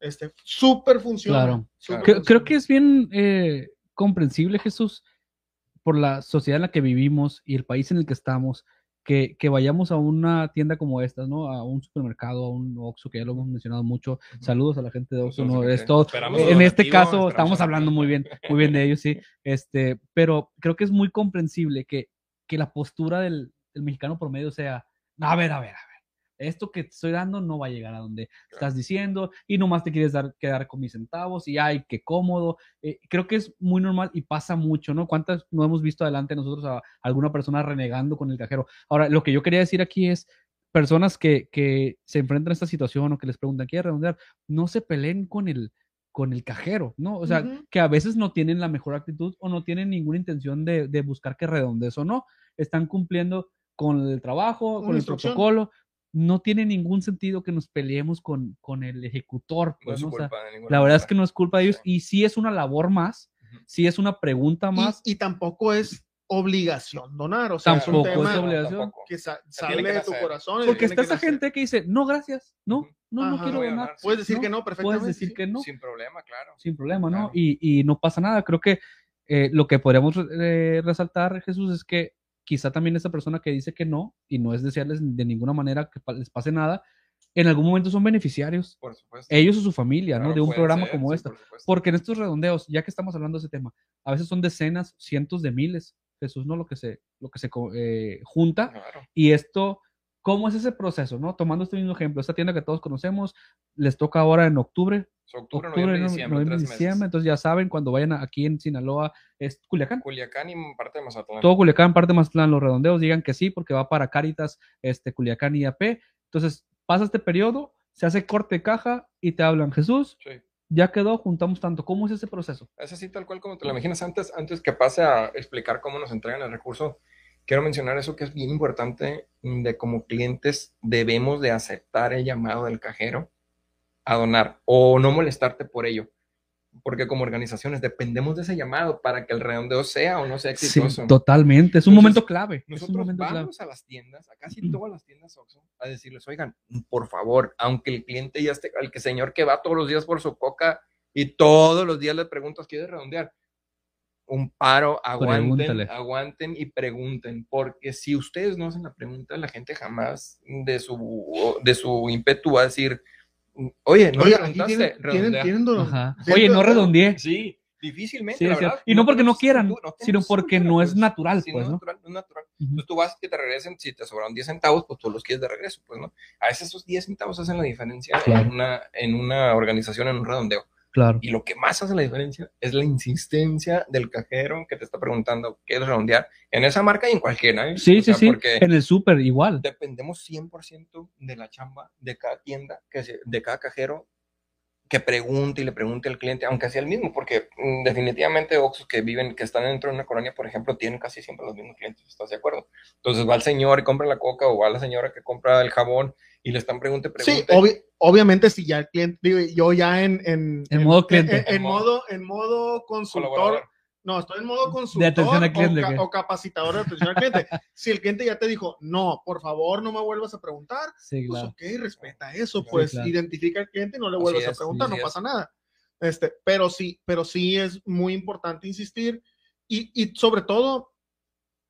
Speaker 2: Este, súper funciona.
Speaker 1: Claro. Creo, creo que es bien eh, comprensible, Jesús, por la sociedad en la que vivimos y el país en el que estamos, que, que vayamos a una tienda como esta, ¿no? A un supermercado, a un Oxxo, que ya lo hemos mencionado mucho. Saludos a la gente de Oxxo, ¿no? Es todo. En este caso estamos hablando muy bien, muy bien de ellos, sí. Este, pero creo que es muy comprensible que, que la postura del, del mexicano promedio sea, a ver, a ver, a ver, esto que te estoy dando no va a llegar a donde estás diciendo y nomás te quieres dar, quedar con mis centavos y ay, qué cómodo. Eh, creo que es muy normal y pasa mucho, ¿no? ¿Cuántas no hemos visto adelante nosotros a alguna persona renegando con el cajero? Ahora, lo que yo quería decir aquí es, personas que, que se enfrentan a esta situación o que les preguntan, ¿quieres redondear? No se peleen con el, con el cajero, ¿no? O sea, que a veces no tienen la mejor actitud o no tienen ninguna intención de, de buscar que redondees o no. Están cumpliendo con el trabajo, con el protocolo. No tiene ningún sentido que nos peleemos con, con el ejecutor.
Speaker 3: No
Speaker 1: Pues,
Speaker 3: es
Speaker 1: ¿no? O sea,
Speaker 3: culpa de ninguna
Speaker 1: la verdad es que no es culpa de ellos
Speaker 3: Sí.
Speaker 1: y sí es una labor más, sí es una pregunta más.
Speaker 2: Y, tampoco es obligación donar, o sea, es un
Speaker 1: Tampoco es
Speaker 2: tema
Speaker 1: obligación.
Speaker 3: tampoco.
Speaker 2: que sa- sale
Speaker 3: que
Speaker 2: de tu corazón.
Speaker 1: porque está esa gente que dice, no, gracias, no, no, no
Speaker 2: Ajá.
Speaker 1: quiero donar.
Speaker 2: Puedes decir
Speaker 1: ¿no?
Speaker 2: que no, perfectamente.
Speaker 1: Puedes decir
Speaker 2: sí.
Speaker 1: que no.
Speaker 3: Sin problema, claro.
Speaker 1: sin problema, ¿no?
Speaker 3: Claro.
Speaker 1: Y, y no pasa nada. Creo que eh, lo que podríamos eh, resaltar, Jesús, es que quizá también esa persona que dice que no, y no es desearles de ninguna manera que les pase nada, en algún momento son beneficiarios,
Speaker 3: Por supuesto.
Speaker 1: ellos o su familia, ¿no? De un programa
Speaker 3: ser,
Speaker 1: como
Speaker 3: sí,
Speaker 1: este.
Speaker 3: por.
Speaker 1: Porque en estos redondeos, ya que estamos hablando de ese tema, a veces son decenas, cientos de miles, Jesús, ¿no? Lo que se, lo que se eh, junta.
Speaker 3: Claro.
Speaker 1: Y esto, ¿cómo es ese proceso, no? Tomando este mismo ejemplo, esta tienda que todos conocemos, les toca ahora en octubre,
Speaker 3: octubre,
Speaker 1: octubre,
Speaker 3: noviembre,
Speaker 1: no-
Speaker 3: diciembre,
Speaker 1: noviembre,
Speaker 3: tres
Speaker 1: diciembre,
Speaker 3: meses.
Speaker 1: entonces ya saben, cuando vayan a- aquí en Sinaloa, es Culiacán.
Speaker 3: Culiacán y parte de Mazatlán.
Speaker 1: Todo Culiacán, parte de Mazatlán, los redondeos digan que sí, porque va para Cáritas, este, Culiacán y AP. Entonces, pasa este periodo, se hace corte de caja y te hablan, Jesús,
Speaker 3: Sí.
Speaker 1: ya quedó, juntamos tanto. ¿Cómo es ese proceso?
Speaker 3: Es así tal cual como te lo imaginas. Antes, antes que pase a explicar cómo nos entregan el recurso, quiero mencionar eso que es bien importante, de como clientes debemos de aceptar el llamado del cajero a donar o no molestarte por ello. Porque como organizaciones dependemos de ese llamado para que el redondeo sea o no sea
Speaker 1: Sí,
Speaker 3: exitoso.
Speaker 1: por favor, aunque el cliente ya esté, el que señor que va todos los días por su coca y todos los días le preguntas, ¿quiere redondear? Un paro, aguanten, Pregúntale.
Speaker 3: aguanten y pregunten, porque si ustedes no hacen la pregunta, la gente jamás de su, de su ímpetu va a decir, oye, no
Speaker 2: Oye,
Speaker 3: preguntaste,
Speaker 2: tienen, tienen,
Speaker 3: redondea".
Speaker 2: tienen do-
Speaker 1: Ajá.
Speaker 2: tienen
Speaker 1: Oye, no redondeé.
Speaker 3: Sí, difícilmente,
Speaker 1: Sí,
Speaker 3: la
Speaker 1: es cierto.
Speaker 3: verdad.
Speaker 1: Y no porque no quieran,
Speaker 3: no
Speaker 1: sino porque no es
Speaker 3: pues.
Speaker 1: natural,
Speaker 3: Sí,
Speaker 1: pues,
Speaker 3: no natural, no es natural. Entonces tú vas que te regresen, si te sobraron 10 centavos, pues tú los quieres de regreso, pues, ¿no? A veces esos 10 centavos hacen la diferencia
Speaker 1: Claro.
Speaker 3: en, una, en una organización, en un redondeo.
Speaker 1: Claro.
Speaker 3: Y lo que más hace la diferencia es la insistencia del cajero que te está preguntando qué es redondear en esa marca y en cualquiera. ¿eh?
Speaker 1: Sí,
Speaker 3: O
Speaker 1: sí, sí.
Speaker 3: Porque
Speaker 1: En el súper igual.
Speaker 3: dependemos 100% de la chamba de cada tienda, que se- de cada cajero que pregunte y le pregunte al cliente, aunque sea el mismo, porque mm, definitivamente Oxxos que viven, que están dentro de una colonia, por ejemplo, tienen casi siempre los mismos clientes, ¿estás de acuerdo? Entonces va el señor y compra la coca o va la señora que compra el jabón y le están pregunte,
Speaker 2: Sí,
Speaker 3: pregunte.
Speaker 2: obvi- obviamente si ya el cliente, digo, yo ya en, en,
Speaker 1: En modo cliente.
Speaker 2: en, en
Speaker 3: En modo-
Speaker 2: modo, en modo consultor,
Speaker 3: colaborador.
Speaker 2: No, estoy en modo consultor
Speaker 1: atención al
Speaker 2: o
Speaker 1: cliente,
Speaker 2: ca- o, capacitador de atención al cliente. si el cliente ya te dijo, no, por favor, no me vuelvas a preguntar,
Speaker 1: Sí,
Speaker 2: pues
Speaker 1: claro.
Speaker 2: ok, respeta eso,
Speaker 3: Sí,
Speaker 2: pues
Speaker 1: claro.
Speaker 2: identifica al cliente y no le vuelvas a
Speaker 3: es,
Speaker 2: preguntar,
Speaker 3: así
Speaker 2: no pasa nada. Este, pero sí, pero sí es muy importante insistir y, y sobre todo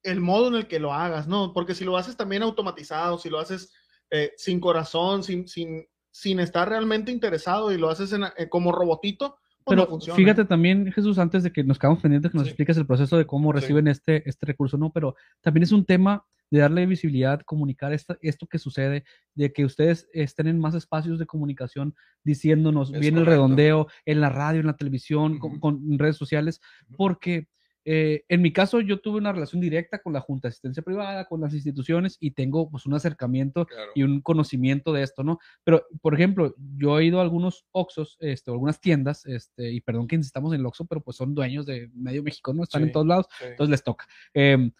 Speaker 2: el modo en el que lo hagas, ¿no? Porque si lo haces también automatizado, si lo haces eh, sin corazón, sin, sin, sin estar realmente interesado y lo haces en- eh, como robotito, pues
Speaker 1: Pero
Speaker 2: no funciona.
Speaker 1: fíjate también, Jesús, antes de que nos quedamos pendientes, que nos
Speaker 3: Sí.
Speaker 1: expliques el proceso de cómo
Speaker 3: Sí.
Speaker 1: reciben este, este recurso, ¿no? Pero también es un tema de darle visibilidad, comunicar esta- esto que sucede, de que ustedes estén en más espacios de comunicación diciéndonos,
Speaker 3: Es
Speaker 1: viene el redondeo, en la radio, en la televisión, con, redes sociales, porque eh, en mi caso, yo tuve una relación directa con la Junta de Asistencia Privada, con las instituciones y tengo pues un acercamiento
Speaker 3: Claro.
Speaker 1: y un conocimiento de esto, ¿no? Pero, por ejemplo, yo he ido a algunos Oxxos, este, algunas tiendas, este, y perdón que insistamos en el Oxxo, pero pues son dueños de medio México, ¿no? Están en
Speaker 3: Sí.
Speaker 1: todos lados,
Speaker 3: Sí.
Speaker 1: entonces les toca. Em,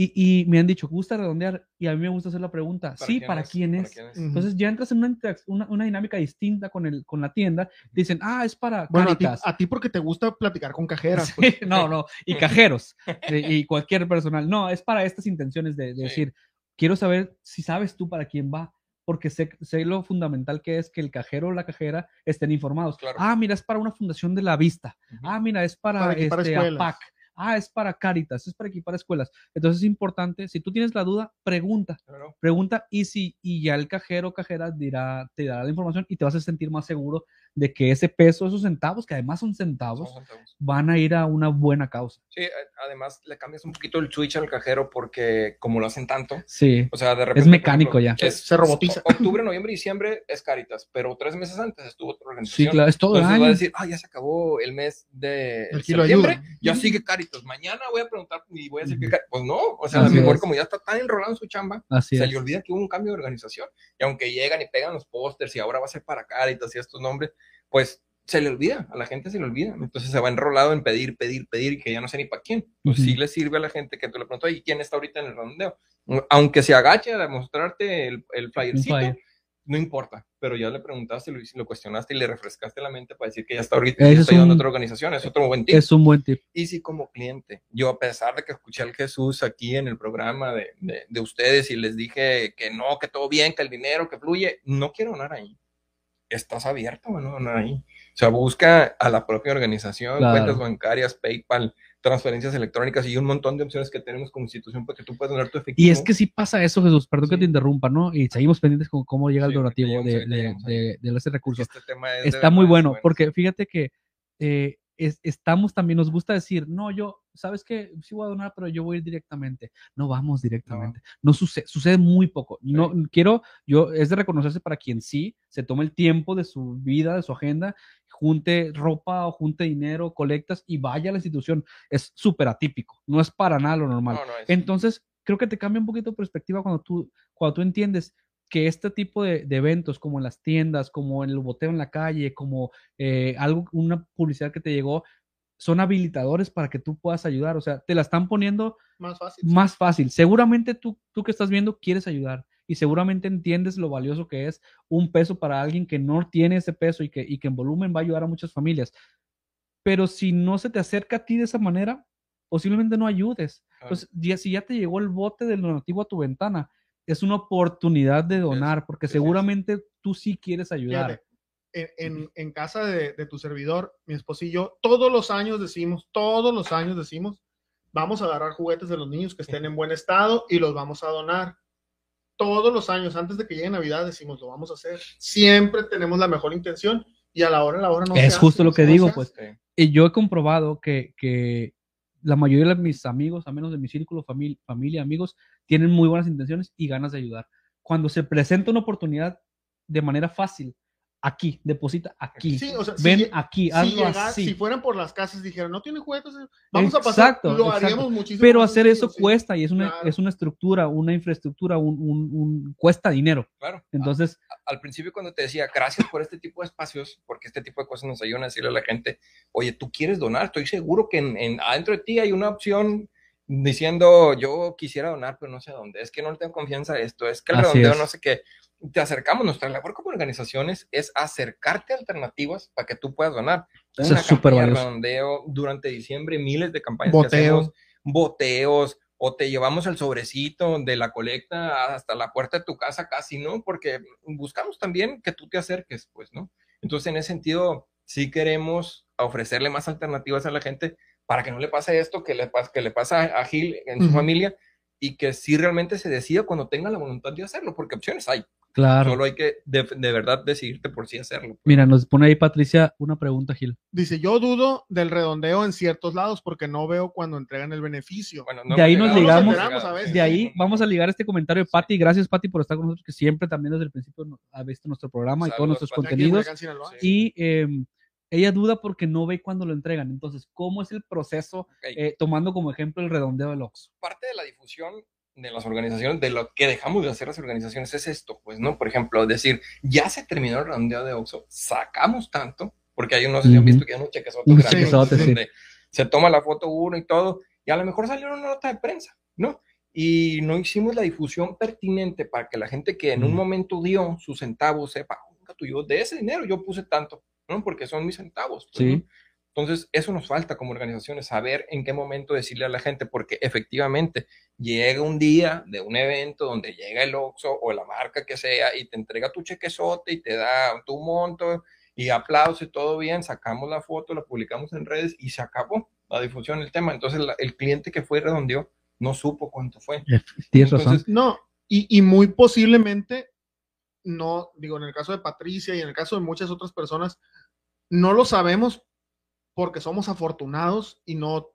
Speaker 1: y, y me han dicho, ¿gusta redondear? Y a mí me gusta hacer la pregunta, sí, ¿para quién es?
Speaker 3: ¿Para quién es?
Speaker 2: Ujú.
Speaker 1: Entonces ya entras en una, una, una dinámica distinta con, el, con la tienda. Dicen, ah, es para
Speaker 2: Bueno, a ti,
Speaker 1: Caritas.
Speaker 2: a ti porque te gusta platicar con cajeras.
Speaker 1: Sí,
Speaker 2: pues.
Speaker 1: no, no, y cajeros y cualquier personal. No, es para estas intenciones de, de
Speaker 3: Sí.
Speaker 1: decir, quiero saber si sabes tú para quién va, porque sé, sé lo fundamental que es que el cajero o la cajera estén informados.
Speaker 3: Claro.
Speaker 1: Ah, mira, es para una fundación de la vista. Ah, mira, es para, este. APAC. Ah, es para Caritas, es para equipar escuelas. Entonces es importante, si tú tienes la duda, pregunta
Speaker 3: Claro.
Speaker 1: pregunta y si y ya el cajero o cajera dirá, te dará la información y te vas a sentir más seguro de que ese peso, esos centavos, que además son centavos,
Speaker 3: Son centavos.
Speaker 1: van a ir a una buena causa.
Speaker 3: Sí, además le cambias un poquito el switch al cajero porque como lo hacen tanto,
Speaker 1: Sí,
Speaker 3: o sea, de repente...
Speaker 1: es mecánico
Speaker 3: ejemplo,
Speaker 1: ya.
Speaker 3: es-
Speaker 2: Se robotiza.
Speaker 3: Octubre, noviembre y diciembre es Caritas, pero tres meses antes estuvo otra
Speaker 1: Sí,
Speaker 3: organización.
Speaker 1: claro, es todo el
Speaker 3: Entonces va a
Speaker 1: año.
Speaker 3: decir, ah, ya se acabó el mes de
Speaker 2: El kilo
Speaker 3: septiembre,
Speaker 2: ayuda.
Speaker 3: ya sigue Caritas. Mañana voy a preguntar y voy a decir que Caritas. Pues no, o sea, a lo mejor
Speaker 1: es.
Speaker 3: como ya está tan enrolado en su chamba,
Speaker 1: Así
Speaker 3: se
Speaker 1: es.
Speaker 3: le olvida que hubo un cambio de organización. Y aunque llegan y pegan los pósters y ahora va a ser para Caritas y estos nombres, pues se le olvida, a la gente se le olvida. Entonces se va enrolado en pedir, pedir, pedir y que ya no sé ni para quién. Pues sí le sirve a la gente que tú le preguntas, ¿y quién está ahorita en el redondeo? Aunque se agache a mostrarte el, el flyercito,
Speaker 1: flyer.
Speaker 3: no importa, pero ya le preguntaste, lo, lo cuestionaste y le refrescaste la mente para decir que ya está ahorita, ya
Speaker 1: es
Speaker 3: está ayudando a
Speaker 1: un-
Speaker 3: otra organización, es otro buen tip.
Speaker 1: Es un buen tip.
Speaker 3: Y si como cliente, yo a pesar de que escuché al Jesús aquí en el programa de, de, de ustedes y les dije que no, que todo bien, que el dinero, que fluye, no quiero donar ahí. Estás abierto a no ahí. O sea, busca a la propia organización,
Speaker 1: Claro.
Speaker 3: cuentas bancarias, PayPal, transferencias electrónicas y un montón de opciones que tenemos como institución para que tú puedas donar tu efectivo.
Speaker 1: Y es que sí pasa eso, Jesús, perdón que te interrumpa, ¿no? Y seguimos pendientes con cómo llega el
Speaker 3: Sí,
Speaker 1: donativo de, de, de- de ese recurso.
Speaker 3: este tema es
Speaker 1: Está muy bueno, porque fíjate que eh, es- estamos también, nos gusta decir, no, yo, ¿sabes qué? Sí voy a donar, pero yo voy a ir directamente. No vamos directamente. No, sucede, sucede muy poco. No quiero, yo, es de reconocerse para quien sí se toma el tiempo de su vida, de su agenda, junte ropa o junte dinero, colectas y vaya a la institución. Es súper atípico, no es para nada lo normal.
Speaker 3: No, no es.
Speaker 1: Entonces, creo que te cambia un poquito de perspectiva cuando tú, cuando tú entiendes que este tipo de, de eventos, como en las tiendas, como en el boteo en la calle, como eh, algo, una publicidad que te llegó, son habilitadores para que tú puedas ayudar. O sea, te la están poniendo
Speaker 2: Más fácil.
Speaker 1: más fácil. Seguramente tú, tú que estás viendo quieres ayudar y seguramente entiendes lo valioso que es un peso para alguien que no tiene ese peso y que, y que en volumen va a ayudar a muchas familias. Pero si no se te acerca a ti de esa manera, posiblemente no ayudes.
Speaker 3: Claro.
Speaker 1: Entonces, ya, si ya te llegó el bote del donativo a tu ventana, es una oportunidad de donar porque seguramente tú sí quieres ayudar.
Speaker 2: En, en- en casa de, de tu servidor, mi esposo y yo, todos los años decimos, todos los años decimos, vamos a agarrar juguetes de los niños que estén en buen estado y los vamos a donar. Todos los años, antes de que llegue Navidad, decimos, lo vamos a hacer. Siempre tenemos la mejor intención y a la hora, a la hora no se
Speaker 1: Es justo
Speaker 2: hace,
Speaker 1: lo que
Speaker 2: no
Speaker 1: digo, pues. Y yo he comprobado que, que la mayoría de mis amigos, a menos de mi círculo, familia, familia, amigos, tienen muy buenas intenciones y ganas de ayudar. Cuando se presenta una oportunidad de manera fácil, aquí, deposita aquí,
Speaker 2: Sí, o sea, si
Speaker 1: ven
Speaker 2: lle-
Speaker 1: aquí,
Speaker 2: Si,
Speaker 1: hazlo
Speaker 2: llega-
Speaker 1: así.
Speaker 2: si fueran por las casas y dijeran, no tiene juguetes, vamos a pasar,
Speaker 1: Exacto,
Speaker 2: lo
Speaker 1: exacto.
Speaker 2: haríamos muchísimo.
Speaker 1: Pero hacer eso
Speaker 2: sí.
Speaker 1: cuesta y es una,
Speaker 2: claro.
Speaker 1: es una estructura, una infraestructura, un, un- un- cuesta dinero.
Speaker 3: Claro.
Speaker 1: Entonces,
Speaker 3: A- al principio cuando te decía gracias por este tipo de espacios, porque este tipo de cosas nos ayudan a decirle a la gente, oye, tú quieres donar, estoy seguro que en, en- adentro de ti hay una opción diciendo yo quisiera donar, pero no sé a dónde, es que no le tengo confianza a esto, es que el redondeo no sé qué. Te acercamos, nuestra labor como organizaciones es acercarte a alternativas para que tú puedas donar.
Speaker 1: Eso
Speaker 3: Una
Speaker 1: es súper
Speaker 3: redondeo durante diciembre, miles de campañas que
Speaker 2: Boteo.
Speaker 3: hacemos, boteos, o te llevamos el sobrecito de la colecta hasta la puerta de tu casa casi, ¿no? Porque buscamos también que tú te acerques, pues, ¿no? Entonces, en ese sentido, sí queremos ofrecerle más alternativas a la gente para que no le pase esto que le, que le pasa a Gil en su
Speaker 2: Ujú.
Speaker 3: familia y que sí realmente se decida cuando tenga la voluntad de hacerlo, porque opciones hay.
Speaker 1: claro.
Speaker 3: Solo hay que de, de verdad decidirte por sí hacerlo.
Speaker 1: Mira, nos pone ahí Patricia una pregunta, Gil.
Speaker 2: Dice, yo dudo del redondeo en ciertos lados porque no veo cuando entregan el beneficio.
Speaker 3: Bueno, no
Speaker 1: De ahí nos ligamos-
Speaker 3: no hemos llegado.
Speaker 2: a veces.
Speaker 1: De ahí vamos a ligar este comentario de Pati. Gracias, Pati, por estar con nosotros, que siempre también desde el principio ha visto nuestro programa y todos
Speaker 3: Saludos,
Speaker 1: nuestros
Speaker 3: Pati.
Speaker 1: Contenidos.
Speaker 3: Sí.
Speaker 1: Y em, ella duda porque no ve cuando lo entregan. Entonces, ¿cómo es el proceso? Eh, tomando como ejemplo el redondeo del Oxxo.
Speaker 3: parte de la difusión de las organizaciones, de lo que dejamos de hacer las organizaciones es esto, pues, ¿no? Por ejemplo, decir, ya se terminó el redondeo de Oxxo, sacamos tanto, porque hay unos, si han visto que hay unos chequesotes
Speaker 1: Un
Speaker 3: grandes,
Speaker 1: chequesote, sí.
Speaker 3: donde se toma la foto uno y todo, y a lo mejor salió una nota de prensa, ¿no? Y no hicimos la difusión pertinente para que la gente que en un momento dio sus centavos sepa, "Oiga, tú, yo de ese dinero yo puse tanto, ¿no? Porque son mis centavos. pues,
Speaker 1: Sí.
Speaker 3: ¿no? Entonces, eso nos falta como organizaciones, saber en qué momento decirle a la gente, porque efectivamente llega un día de un evento donde llega el Oxxo o la marca que sea y te entrega tu chequezote y te da tu monto y aplauso y todo bien, sacamos la foto, la publicamos en redes y se acabó la difusión del tema. Entonces, la- el cliente que fue y redondeó no supo cuánto fue.
Speaker 1: Tienes razón.
Speaker 3: Entonces,
Speaker 2: No, y, y muy posiblemente, no, digo, en el caso de Patricia y en el caso de muchas otras personas, no lo sabemos porque somos afortunados y no,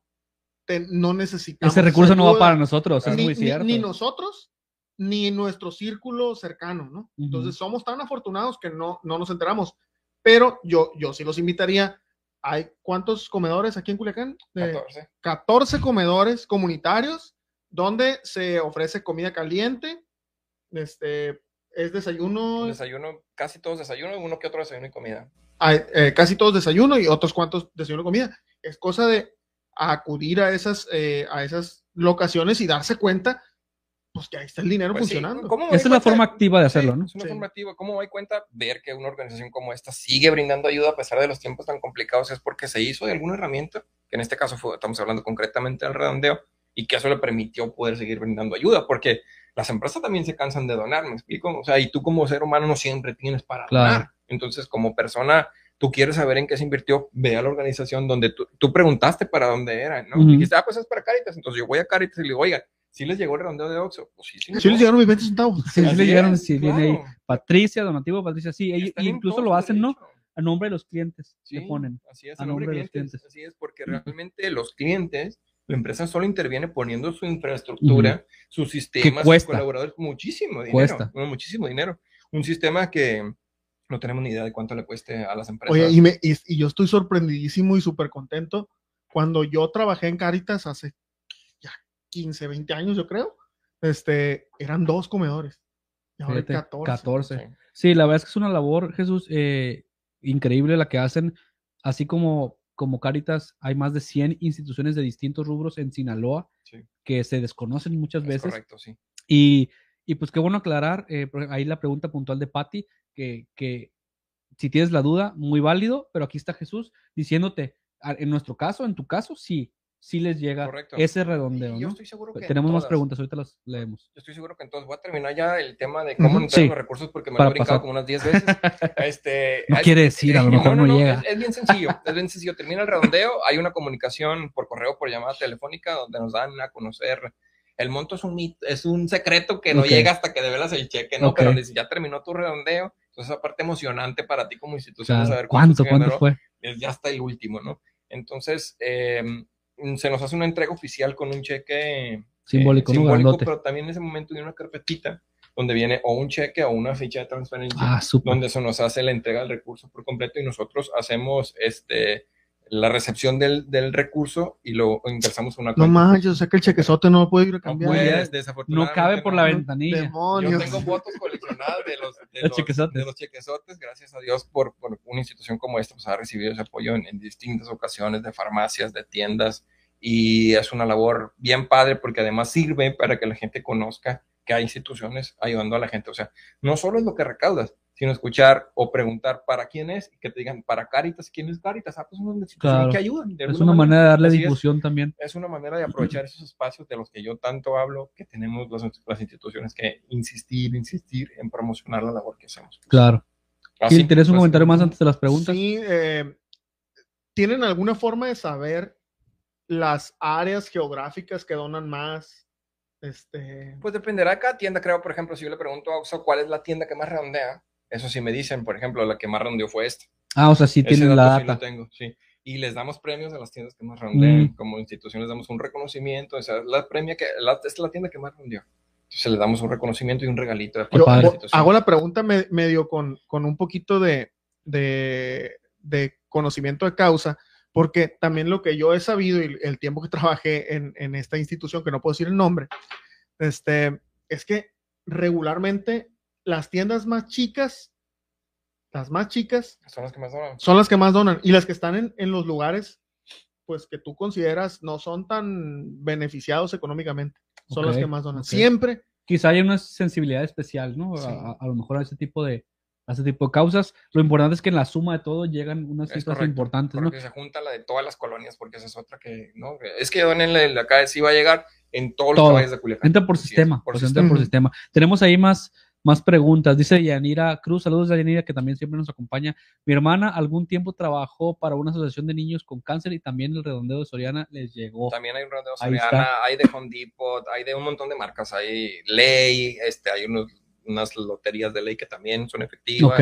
Speaker 2: te- no necesitamos.
Speaker 1: Ese recurso no va para nosotros, es
Speaker 2: ni,
Speaker 1: muy
Speaker 2: ni-
Speaker 1: cierto.
Speaker 2: ni nosotros, ni nuestro círculo cercano, ¿no? Entonces somos tan afortunados que no, no nos enteramos. Pero yo, yo sí los invitaría. ¿Hay cuántos comedores aquí en Culiacán? De-
Speaker 3: 14.
Speaker 2: 14 comedores comunitarios donde se ofrece comida caliente, este, es desayuno,
Speaker 3: Desayuno, casi todos desayuno, uno que otro desayuno y comida.
Speaker 2: Hay, eh, casi todos desayuno y otros cuantos desayuno comida. Es cosa de acudir a esas, eh, a esas locaciones y darse cuenta, pues que ahí está el dinero
Speaker 3: Pues sí,
Speaker 2: funcionando.
Speaker 3: ¿cómo me doy
Speaker 1: Esa es la
Speaker 3: cuenta?
Speaker 1: forma activa de hacerlo,
Speaker 3: Sí,
Speaker 1: ¿no?
Speaker 3: Es una
Speaker 2: Sí.
Speaker 3: forma activa. ¿Cómo doy cuenta? Ver que una organización como esta sigue brindando ayuda a pesar de los tiempos tan complicados es porque se hizo de alguna herramienta, que en este caso fue- estamos hablando concretamente del redondeo, y que eso le permitió poder seguir brindando ayuda, porque las empresas también se cansan de donar, ¿me explico? O sea, y tú como ser humano no siempre tienes para
Speaker 1: Claro.
Speaker 3: donar. Entonces, como persona, tú quieres saber en qué se invirtió, ve a la organización donde tú, tú preguntaste para dónde era, ¿no?
Speaker 1: Ujú.
Speaker 3: Dijiste, ah, pues es para Caritas. Entonces yo voy a Caritas y le digo, oiga, ¿sí les llegó el redondeo de Oxxo? Pues sí, sí.
Speaker 2: Sí les llegaron mis 20 centavos.
Speaker 1: Sí, sí
Speaker 3: Así
Speaker 1: le llegaron, sí, viene ahí.
Speaker 3: claro.
Speaker 1: Patricia, donativo, Patricia, sí.
Speaker 3: Y
Speaker 1: ellos- incluso lo hacen, ¿no? A nombre de los clientes
Speaker 3: Sí,
Speaker 1: le ponen.
Speaker 3: Así es,
Speaker 1: a
Speaker 3: nombre
Speaker 1: nombre
Speaker 3: de
Speaker 1: los
Speaker 3: clientes.
Speaker 1: clientes.
Speaker 3: Así es, porque realmente los clientes, la empresa solo interviene poniendo su infraestructura, sus sistemas, sus colaboradores, muchísimo dinero.
Speaker 1: Cuesta.
Speaker 3: no, muchísimo dinero. Un sistema que no tenemos ni idea de cuánto le cueste a las empresas.
Speaker 2: Oye, y, me, y, y yo estoy sorprendidísimo y súper contento. Cuando yo trabajé en Caritas hace ya 15, 20 años, yo creo, este, eran dos comedores. Y ahora
Speaker 1: Fíjate,
Speaker 2: 14.
Speaker 1: 14.
Speaker 3: Sí.
Speaker 1: Sí, la verdad es que es una labor, Jesús, eh, increíble la que hacen. Así como, como Caritas, hay más de 100 instituciones de distintos rubros en Sinaloa
Speaker 3: Sí.
Speaker 1: que se desconocen muchas
Speaker 3: Es
Speaker 1: veces.
Speaker 3: correcto, sí.
Speaker 1: Y, y pues qué bueno aclarar, eh, ahí la pregunta puntual de Patti, que, que si tienes la duda, muy válido, pero aquí está Jesús diciéndote, en nuestro caso, en tu caso, sí, sí les llega
Speaker 3: Correcto.
Speaker 1: ese redondeo,
Speaker 3: Y yo
Speaker 1: ¿no?
Speaker 3: estoy seguro que en
Speaker 1: Tenemos más preguntas, ahorita las leemos.
Speaker 3: Yo estoy seguro que entonces voy a terminar ya el tema de cómo entrar
Speaker 1: sí.
Speaker 3: los recursos porque me lo he brincado
Speaker 1: pasar.
Speaker 3: como unas 10 veces. Este,
Speaker 1: No
Speaker 3: hay-
Speaker 1: quiere decir, a lo mejor no, llega.
Speaker 3: Es, es bien sencillo, es bien sencillo. Termina el redondeo, hay una comunicación por correo, por llamada telefónica, donde nos dan a conocer. El monto es un mit- es un secreto que no
Speaker 1: Ok.
Speaker 3: llega hasta que develas el cheque, ¿no? Pero si ya terminó tu redondeo, entonces esa parte emocionante para ti como institución
Speaker 1: Claro,
Speaker 3: saber
Speaker 1: ¿Cuánto, cuánto
Speaker 3: generó,
Speaker 1: fue?
Speaker 3: es ya hasta el último, ¿no? Entonces, eh, se nos hace una entrega oficial con un cheque eh,
Speaker 1: Simbólico, ¿no?
Speaker 3: simbólico, pero también en ese momento viene una carpetita donde viene o un cheque o una ficha de transferencia
Speaker 1: Ah,
Speaker 3: donde se nos hace la entrega del recurso por completo y nosotros hacemos este la recepción del, del recurso y lo ingresamos a una
Speaker 2: No
Speaker 3: cuenta.
Speaker 2: manches, o sea que el chequezote no lo puedo ir a
Speaker 3: No
Speaker 2: cambiar.
Speaker 1: puede.
Speaker 3: puedes,
Speaker 1: No cabe por la
Speaker 3: no.
Speaker 1: ventanilla.
Speaker 3: Yo
Speaker 2: Demonios.
Speaker 3: tengo fotos coleccionadas de los, de
Speaker 1: Los
Speaker 3: los,
Speaker 1: chequezotes.
Speaker 3: de los chequezotes, gracias a Dios por, por una institución como esta, pues ha recibido ese apoyo en, en distintas ocasiones de farmacias, de tiendas, y es una labor bien padre porque además sirve para que la gente conozca que hay instituciones ayudando a la gente. O sea, no solo es lo que recaudas, sino escuchar o preguntar para quién es y que te digan para Caritas, ¿quién es Caritas? Ah, pues una institución
Speaker 1: Claro.
Speaker 3: que ayudan. de
Speaker 1: Es una manera de darle
Speaker 3: Así es
Speaker 1: difusión también.
Speaker 3: es una manera de aprovechar esos espacios de los que yo tanto hablo, que tenemos las, las instituciones que insistir, insistir en promocionar la labor que hacemos.
Speaker 1: Claro.
Speaker 3: Así,
Speaker 1: Gil, ¿Tienes un
Speaker 3: pues,
Speaker 1: comentario más antes de las preguntas?
Speaker 2: Sí, eh, ¿tienen alguna forma de saber las áreas geográficas que donan más? Este,
Speaker 3: Pues dependerá de cada tienda, creo, por ejemplo, si yo le pregunto a Oxxo cuál es la tienda que más redondea, eso sí me dicen, por ejemplo, la que más redondeó fue esta.
Speaker 1: Ah, o sea, sí tienen la
Speaker 3: dato sí lo
Speaker 1: data.
Speaker 3: tengo, sí. Y les damos premios a las tiendas que más redondean.
Speaker 1: Mm.
Speaker 3: Como institución les damos un reconocimiento. O sea, la premia que, la, esta es la tienda que más redondeó. Entonces le damos un reconocimiento y un regalito. de la institución.
Speaker 2: hago la pregunta me- medio con, con un poquito de, de, de conocimiento de causa, porque también lo que yo he sabido y el tiempo que trabajé en, en esta institución, que no puedo decir el nombre, este, es que regularmente las tiendas más chicas, las más chicas,
Speaker 3: Son las que más donan.
Speaker 2: son las que más donan y las que están en, en los lugares, pues que tú consideras no son tan beneficiados económicamente, son las que más donan. Siempre
Speaker 1: Quizá hay una sensibilidad especial, ¿no?
Speaker 2: Sí.
Speaker 1: A, a lo mejor a ese tipo de a ese tipo de causas. Lo importante es que en la suma de todo llegan unas
Speaker 3: Es
Speaker 1: cifras
Speaker 3: correcto,
Speaker 1: importantes, ¿no?
Speaker 3: Porque se junta la de todas las colonias, porque esa es otra que, ¿no? Es que donenle la acá sí va a llegar en todos
Speaker 1: Todo.
Speaker 3: los caballos de Culiacán.
Speaker 1: Entra por sistema,
Speaker 3: por
Speaker 1: pues
Speaker 3: sistema.
Speaker 1: entra por sistema. Tenemos ahí más, más preguntas. Dice Yanira Cruz, saludos a Yanira, que también siempre nos acompaña. Mi hermana algún tiempo trabajó para una asociación de niños con cáncer y también el redondeo de Soriana les llegó.
Speaker 3: También hay un
Speaker 1: Ahí está.
Speaker 3: Soriana, hay de Home Depot, hay de un montón de marcas, hay Ley, este, hay unos, unas loterías de Ley que también son efectivas,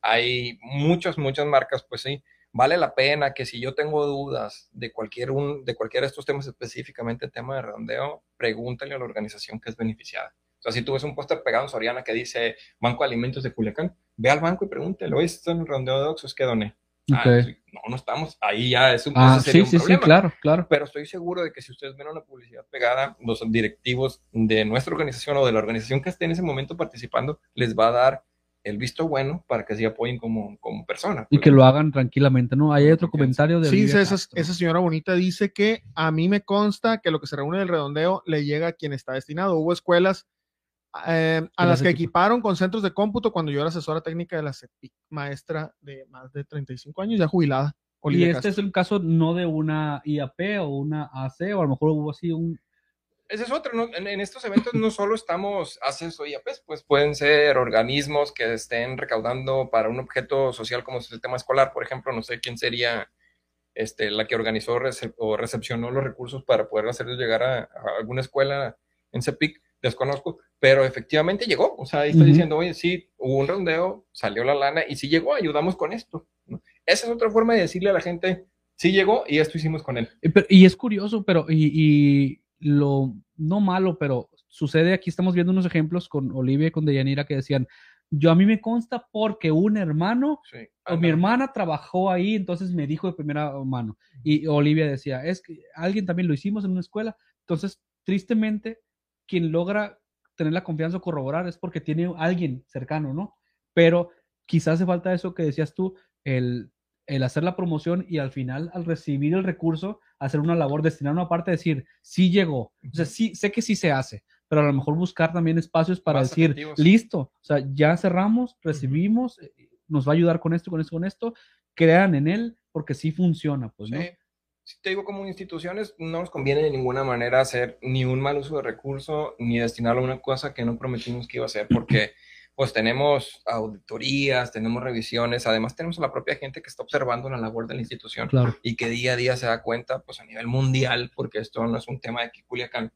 Speaker 3: hay muchas, muchas marcas, pues sí, vale la pena que si yo tengo dudas de cualquier un, de cualquiera de estos temas, específicamente el tema de redondeo, pregúntale a la organización que es beneficiada. O sea, si tú ves un póster pegado en Soriana que dice Banco de Alimentos de Culiacán, ve al banco y pregúntale, oye, ¿están en el redondeo de Oxxo? ¿Es que doné? Ah, no, no estamos. Ahí ya es un,
Speaker 1: Ah,
Speaker 3: ese sería
Speaker 1: sí,
Speaker 3: un
Speaker 1: sí, sí, claro, claro.
Speaker 3: pero estoy seguro de que si ustedes ven una publicidad pegada, los directivos de nuestra organización o de la organización que esté en ese momento participando, les va a dar el visto bueno para que se apoyen como, como persona.
Speaker 1: Y que lo hagan tranquilamente, ¿no? Hay otro comentario de
Speaker 2: Sí,
Speaker 1: Olivia
Speaker 2: esa, esa señora bonita dice que a mí me consta que lo que se reúne en el redondeo le llega a quien está destinado. Hubo escuelas eh, a las
Speaker 1: las
Speaker 2: que
Speaker 1: equipa-
Speaker 2: equiparon con centros de cómputo cuando yo era asesora técnica de la CEPIC, maestra de más de 35 años, ya jubilada.
Speaker 1: Y este es el caso no de una IAP o una AC, o a lo mejor hubo así un...
Speaker 3: Ese es otro, ¿no? en, en estos eventos no solo estamos ACES o IAPs, pues pueden ser organismos que estén recaudando para un objeto social como es el tema escolar, por ejemplo, no sé quién sería este, la que organizó o recepcionó los recursos para poder hacerlos llegar a, a alguna escuela en CEPIC, desconozco, pero efectivamente llegó, o sea, ahí está diciendo, oye, sí, hubo un redondeo, salió la lana y sí llegó, ayudamos con esto. ¿no? Esa es otra forma de decirle a la gente, sí llegó y esto hicimos con él.
Speaker 1: Eh, pero- Y es curioso, pero y, y lo no malo, pero sucede aquí, estamos viendo unos ejemplos con Olivia y con Deyanira que decían, yo a mí me consta porque un hermano
Speaker 3: Sí,
Speaker 1: o mi hermana trabajó ahí, entonces me dijo de primera mano. Y Olivia decía, es que alguien también lo hicimos en una escuela. Entonces, tristemente, quien logra tener la confianza o corroborar es porque tiene alguien cercano, ¿no? Pero quizás hace falta eso que decías tú, el, el hacer la promoción y al final, al recibir el recurso, hacer una labor, destinar una parte, decir, sí llegó. O sea, sí, sé que sí se hace, pero a lo mejor buscar también espacios para
Speaker 3: Más
Speaker 1: decir,
Speaker 3: efectivos.
Speaker 1: listo, o sea, ya cerramos, recibimos, eh, nos va a ayudar con esto, con esto, con esto, crean en él, porque sí funciona, pues, ¿no?
Speaker 3: Si te digo, como instituciones, no nos conviene de ninguna manera hacer ni un mal uso de recurso, ni destinarlo a una cosa que no prometimos que iba a hacer, porque pues tenemos auditorías, tenemos revisiones, además tenemos a la propia gente que está observando la labor de la institución
Speaker 1: Claro.
Speaker 3: y que día a día se da cuenta, pues a nivel mundial, porque esto no es un tema de aquí Culiacán,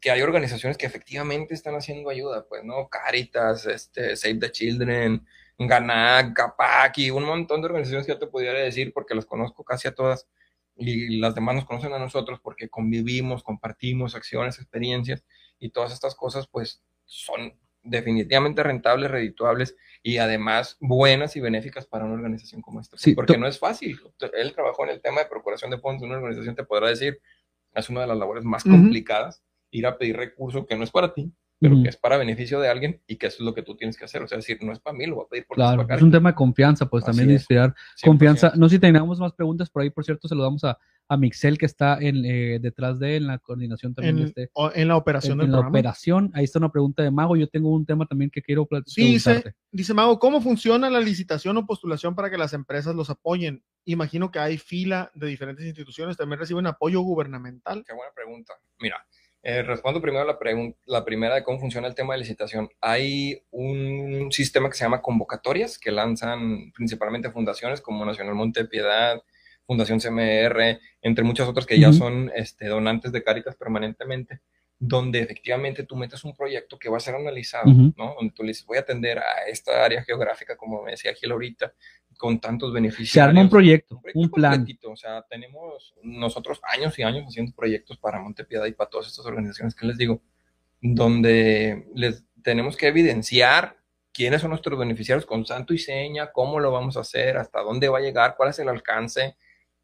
Speaker 3: que hay organizaciones que efectivamente están haciendo ayuda, pues, ¿no? Caritas, este, Save the Children, Ganac, Capac y un montón de organizaciones que yo te pudiera decir porque las conozco casi a todas y las demás nos conocen a nosotros porque convivimos, compartimos acciones, experiencias y todas estas cosas pues son definitivamente rentables, redituables y además buenas y benéficas para una organización como esta.
Speaker 1: Sí,
Speaker 3: porque no es fácil. Él trabajó en el tema de procuración de fondos de una organización, te podrá decir, es una de las labores más complicadas, ir a pedir recurso que no es para ti, pero que es para beneficio de alguien y que eso es lo que tú tienes que hacer. O sea, decir, no es para mí, lo voy a pedir por
Speaker 1: Claro,
Speaker 3: para
Speaker 1: es un tema de confianza, pues
Speaker 3: Así
Speaker 1: también inspirar
Speaker 3: 100%.
Speaker 1: confianza. No sé si tengamos más preguntas por ahí, por cierto, saludamos a, a Mixel que está en, eh, detrás de en la coordinación también de
Speaker 2: En,
Speaker 1: este,
Speaker 2: o- en la operación
Speaker 1: en,
Speaker 2: del
Speaker 1: en la operación. Ahí está una pregunta de Mago. Yo tengo un tema también que quiero plat-
Speaker 2: Dice, dice Mago, ¿cómo funciona la licitación o postulación para que las empresas los apoyen? Imagino que hay fila de diferentes instituciones, también reciben apoyo gubernamental.
Speaker 3: Qué buena pregunta. Mira, eh, respondo primero la, la primera de cómo funciona el tema de licitación. Hay un sistema que se llama convocatorias que lanzan principalmente fundaciones como Nacional Monte de Piedad, Fundación CMR, entre muchas otras que ya son este, donantes de Caritas permanentemente, donde efectivamente tú metes un proyecto que va a ser analizado. ¿no? Donde tú le dices, voy a atender a esta área geográfica, como me decía Gil ahorita, con tantos beneficios.
Speaker 1: Se arma un proyecto,
Speaker 3: proyecto
Speaker 1: un plan.
Speaker 3: O sea, tenemos nosotros años y años haciendo proyectos para Montepiedad y para todas estas organizaciones que les digo, donde les tenemos que evidenciar quiénes son nuestros beneficiarios con santo y seña, cómo lo vamos a hacer, hasta dónde va a llegar, cuál es el alcance,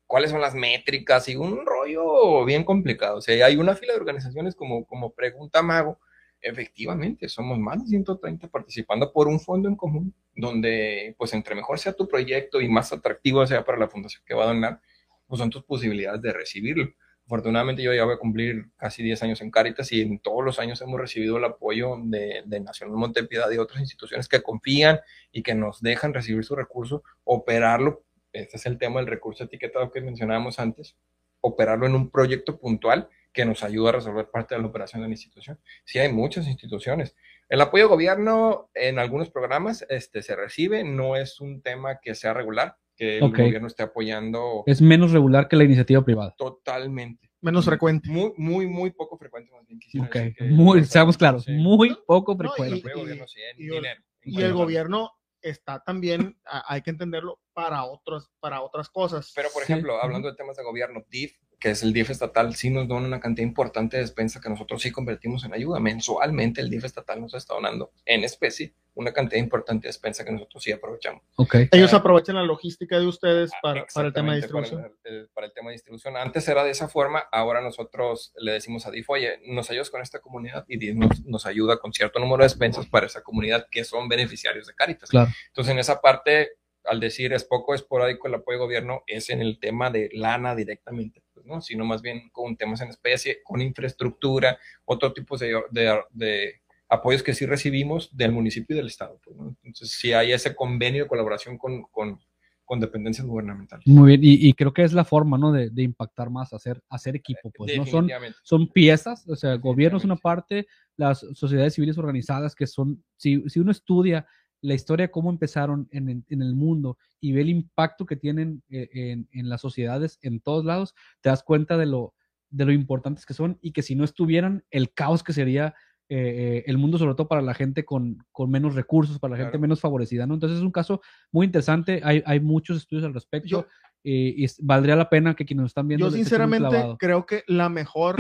Speaker 3: cuáles son las métricas y un rollo bien complicado. O sea, hay una fila de organizaciones como, como Pregunta Mago. Efectivamente, somos más de 130 participando por un fondo en común, donde pues entre mejor sea tu proyecto y más atractivo sea para la fundación que va a donar, pues son tus posibilidades de recibirlo. Afortunadamente yo ya voy a cumplir casi 10 años en Caritas y en todos los años hemos recibido el apoyo de, de Nacional Montepiedad y otras instituciones que confían y que nos dejan recibir su recurso, operarlo. Este es el tema del recurso etiquetado que mencionábamos antes, operarlo en un proyecto puntual que nos ayuda a resolver parte de la operación de la institución. Sí, hay muchas instituciones. El apoyo de gobierno en algunos programas este, se recibe, no es un tema que sea regular, que el gobierno esté apoyando
Speaker 1: Es menos regular que la iniciativa privada.
Speaker 3: totalmente.
Speaker 2: Menos frecuente.
Speaker 3: Muy, muy, muy poco frecuente, más bien quisiera
Speaker 1: Ok,
Speaker 3: decir que-
Speaker 1: muy, seamos claros,
Speaker 3: Sí.
Speaker 1: muy poco
Speaker 2: No,
Speaker 1: frecuente.
Speaker 3: El apoyo de gobierno, sí, en
Speaker 2: y-
Speaker 3: dinero, en
Speaker 2: Y el gobierno está también, a- hay que entenderlo, para, otros, para otras cosas.
Speaker 3: Pero, por ejemplo, hablando de temas de gobierno, DIF, que es el DIF estatal, sí nos dona una cantidad importante de despensa que nosotros sí convertimos en ayuda. Mensualmente el DIF estatal nos está donando en especie una cantidad importante de despensa que nosotros sí aprovechamos.
Speaker 1: Ok.
Speaker 2: Ellos aprovechan la logística de ustedes para, para el tema de distribución.
Speaker 3: Para el, para el tema de distribución. Antes era de esa forma, ahora nosotros le decimos a DIF, oye, nos ayudas con esta comunidad y DIF nos, nos ayuda con cierto número de despensas para esa comunidad que son beneficiarios de Caritas.
Speaker 1: Claro.
Speaker 3: Entonces, en esa parte, al decir es poco esporádico el apoyo de gobierno, es en el tema de lana directamente, ¿no? sino más bien con temas en especie, con infraestructura, otro tipo de, de, de apoyos que sí recibimos del municipio y del Estado. Pues, ¿no? Entonces, sí hay ese convenio de colaboración con, con, con dependencias gubernamentales.
Speaker 1: Muy bien, y, y creo que es la forma, ¿no? De, de impactar más, hacer, hacer equipo, pues, ¿no? Son, son piezas, o sea, el gobierno es una parte, las sociedades civiles organizadas que son, si, si uno estudia la historia de cómo empezaron en, en- en el mundo y ve el impacto que tienen eh, en, en las sociedades en todos lados, te das cuenta de lo, de lo importantes que son y que si no estuvieran, el caos que sería eh, eh, el mundo, sobre todo para la gente con, con menos recursos, para la gente menos favorecida, ¿no? Entonces es un caso muy interesante, hay, hay muchos estudios al respecto
Speaker 2: Yo-
Speaker 1: y valdría la pena que quienes nos están viendo
Speaker 2: Yo sinceramente creo que la mejor,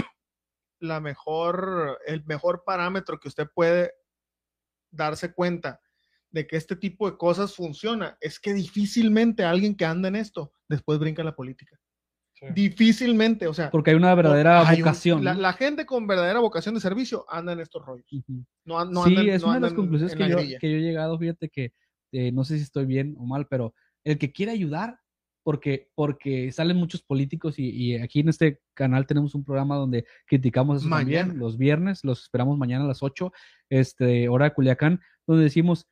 Speaker 2: la mejor, el mejor parámetro que usted puede darse cuenta de que este tipo de cosas funciona es que difícilmente alguien que anda en esto después brinca a la política.
Speaker 3: Sí.
Speaker 2: Difícilmente, o sea,
Speaker 1: Porque hay una verdadera
Speaker 2: hay un-
Speaker 1: vocación.
Speaker 2: la, gente con verdadera vocación de servicio anda en estos rollos. No,
Speaker 1: sí,
Speaker 2: andan-
Speaker 1: es
Speaker 2: no
Speaker 1: una de las conclusiones que
Speaker 2: la
Speaker 1: yo,
Speaker 2: grilla.
Speaker 1: que yo he llegado, fíjate que eh, no sé si estoy bien o mal, pero el que quiere ayudar, porque, porque salen muchos políticos y, y aquí en este canal tenemos un programa donde criticamos eso
Speaker 2: Mañana.
Speaker 1: también, los viernes, los esperamos mañana a las 8, este, hora de Culiacán, donde decimos,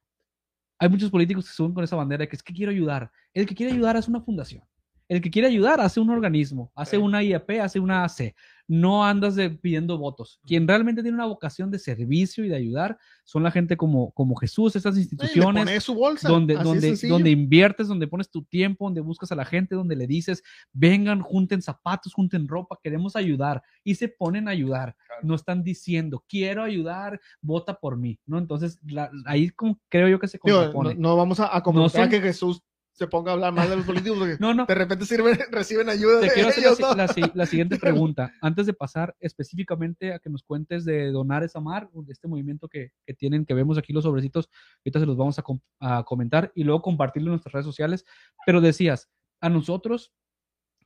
Speaker 1: hay muchos políticos que suben con esa bandera de que es que quiero ayudar. El que quiere ayudar hace una fundación. El que quiere ayudar hace un organismo, hace una IAP, hace una AC. No andas de- pidiendo votos. Quien realmente tiene una vocación de servicio y de ayudar son la gente como, como Jesús, estas
Speaker 2: le
Speaker 1: instituciones
Speaker 2: pone su bolsa.
Speaker 1: donde, donde, donde inviertes, donde pones tu tiempo, donde buscas a la gente, donde le dices, vengan, junten zapatos, junten ropa, queremos ayudar. Y se ponen a ayudar.
Speaker 3: Claro.
Speaker 1: No están diciendo, quiero ayudar, vota por mí. ¿no? Entonces, la- ahí como creo yo que se
Speaker 2: Digo, no, no vamos a, a comentar
Speaker 1: son-
Speaker 2: que Jesús se ponga a hablar mal de los políticos porque
Speaker 1: No, no,
Speaker 2: de repente sirven, reciben ayuda
Speaker 1: te
Speaker 2: de
Speaker 1: quiero hacer la,
Speaker 2: ellos,
Speaker 1: la si- la siguiente pregunta. Antes de pasar específicamente a que nos cuentes de Donar es Amar, de este movimiento que, que tienen, que vemos aquí los sobrecitos, ahorita se los vamos a, com- a comentar y luego compartirlo en nuestras redes sociales. Pero decías, a nosotros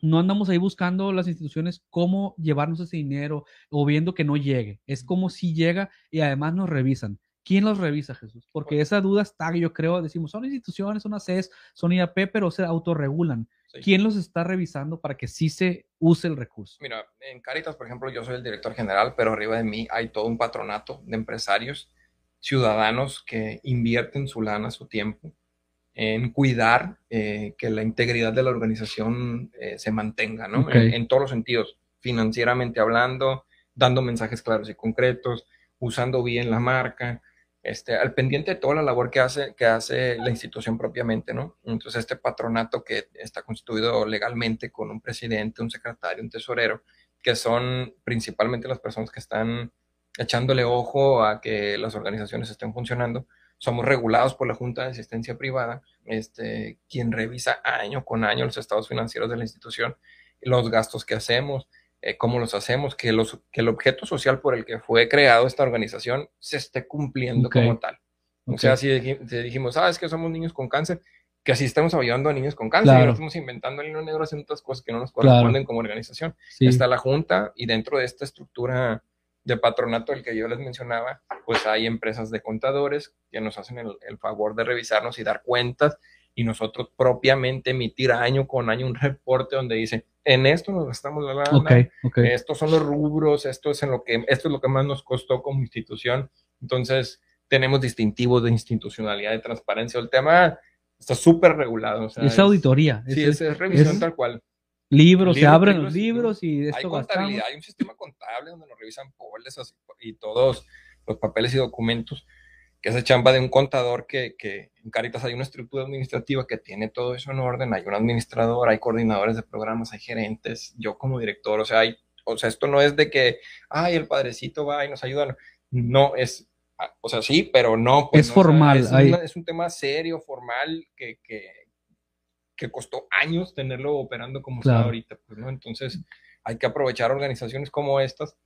Speaker 1: no andamos ahí buscando las instituciones cómo llevarnos ese dinero o viendo que no llegue. Es como si llega y además nos revisan. ¿Quién los revisa, Jesús? Porque esa duda está, yo creo, decimos, son instituciones, son ACES, son IAP, pero se autorregulan.
Speaker 3: Sí.
Speaker 1: ¿Quién los está revisando para que sí se use el recurso?
Speaker 3: Mira, en Caritas, por ejemplo, yo soy el director general, pero arriba de mí hay todo un patronato de empresarios, ciudadanos que invierten su lana, su tiempo en cuidar eh, que la integridad de la organización eh, se mantenga, ¿no?
Speaker 1: Ok.
Speaker 3: En, en todos los sentidos, financieramente hablando, dando mensajes claros y concretos, usando bien la marca, este, al pendiente de toda la labor que hace, que hace la institución propiamente, ¿no? Entonces, este patronato que está constituido legalmente con un presidente, un secretario, un tesorero, que son principalmente las personas que están echándole ojo a que las organizaciones estén funcionando. Somos regulados por la Junta de Asistencia Privada, este, quien revisa año con año los estados financieros de la institución, los gastos que hacemos, eh, cómo los hacemos, que, los, que el objeto social por el que fue creado esta organización se esté cumpliendo
Speaker 1: Ok.
Speaker 3: como tal. O
Speaker 1: Ok.
Speaker 3: sea, si dij- si dijimos, sabes que somos niños con cáncer, que así estamos ayudando a niños con cáncer, y
Speaker 1: Claro.
Speaker 3: no estamos inventando el hilo negro haciendo otras cosas que no nos corresponden como organización.
Speaker 1: Sí.
Speaker 3: Está la junta y dentro de esta estructura de patronato del que yo les mencionaba, pues hay empresas de contadores que nos hacen el, el favor de revisarnos y dar cuentas y nosotros propiamente emitir año con año un reporte donde dice, en esto nos gastamos la lana, estos son los rubros, esto es, en lo que, esto es lo que más nos costó como institución. Entonces, tenemos distintivos de institucionalidad, de transparencia. El tema está súper regulado. o sea,
Speaker 1: es auditoría.
Speaker 3: Sí,
Speaker 1: es,
Speaker 3: revisión tal cual.
Speaker 1: libros, se abren
Speaker 3: libros,
Speaker 1: los libros y
Speaker 3: Hay
Speaker 1: esto
Speaker 3: contabilidad,
Speaker 1: gastamos.
Speaker 3: hay un sistema contable donde nos revisan y, y todos los papeles y documentos, que es chamba de un contador que, que en Caritas hay una estructura administrativa que tiene todo eso en orden, hay un administrador, hay coordinadores de programas, hay gerentes, yo como director, o sea, hay, o sea, esto no es de que, ay, el padrecito va y nos ayuda, no, es, ah, o sea, sí, pero no. pues,
Speaker 1: Es
Speaker 3: no, o sea,
Speaker 1: formal,
Speaker 3: es,
Speaker 1: hay-
Speaker 3: una- es un tema serio, formal, que, que, que costó años tenerlo operando como está ahorita, pues, ¿no? Entonces, hay que aprovechar organizaciones como estas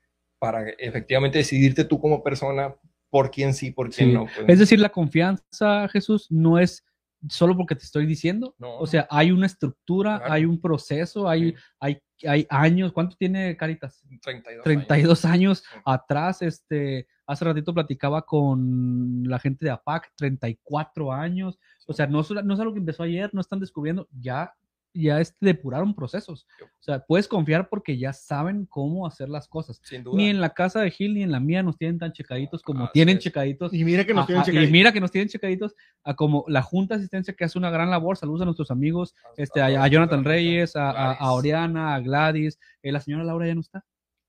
Speaker 3: para efectivamente decidirte tú como persona por quién sí, por quién
Speaker 1: Sí.
Speaker 3: no. pues,
Speaker 1: Es decir, la confianza, Jesús, no es solo porque te estoy diciendo.
Speaker 3: No,
Speaker 1: O sea, hay una estructura,
Speaker 3: Claro.
Speaker 1: hay un proceso, hay,
Speaker 3: Sí.
Speaker 1: hay, hay años. ¿Cuánto tiene Caritas?
Speaker 3: 32 años.
Speaker 1: 32 años
Speaker 3: Sí.
Speaker 1: atrás, este, hace ratito platicaba con la gente de APAC, 34 años, o sea, no, no es algo que empezó ayer, no están descubriendo, ya, ya este, depuraron procesos, o sea, puedes confiar porque ya saben cómo hacer las cosas.
Speaker 3: Sin duda.
Speaker 1: Ni en la casa de Gil ni en la mía nos tienen tan checaditos como
Speaker 3: Así
Speaker 1: tienen
Speaker 3: es.
Speaker 1: checaditos.
Speaker 2: Y mira que nos
Speaker 1: Ajá,
Speaker 2: tienen
Speaker 1: y
Speaker 2: checaditos.
Speaker 1: mira que nos tienen checaditos a como la Junta de Asistencia que hace una gran labor. Saludos a nuestros amigos, este, a, a Jonathan Reyes, a, a- a. Oriana, a Gladys. Eh, la señora Laura ya no está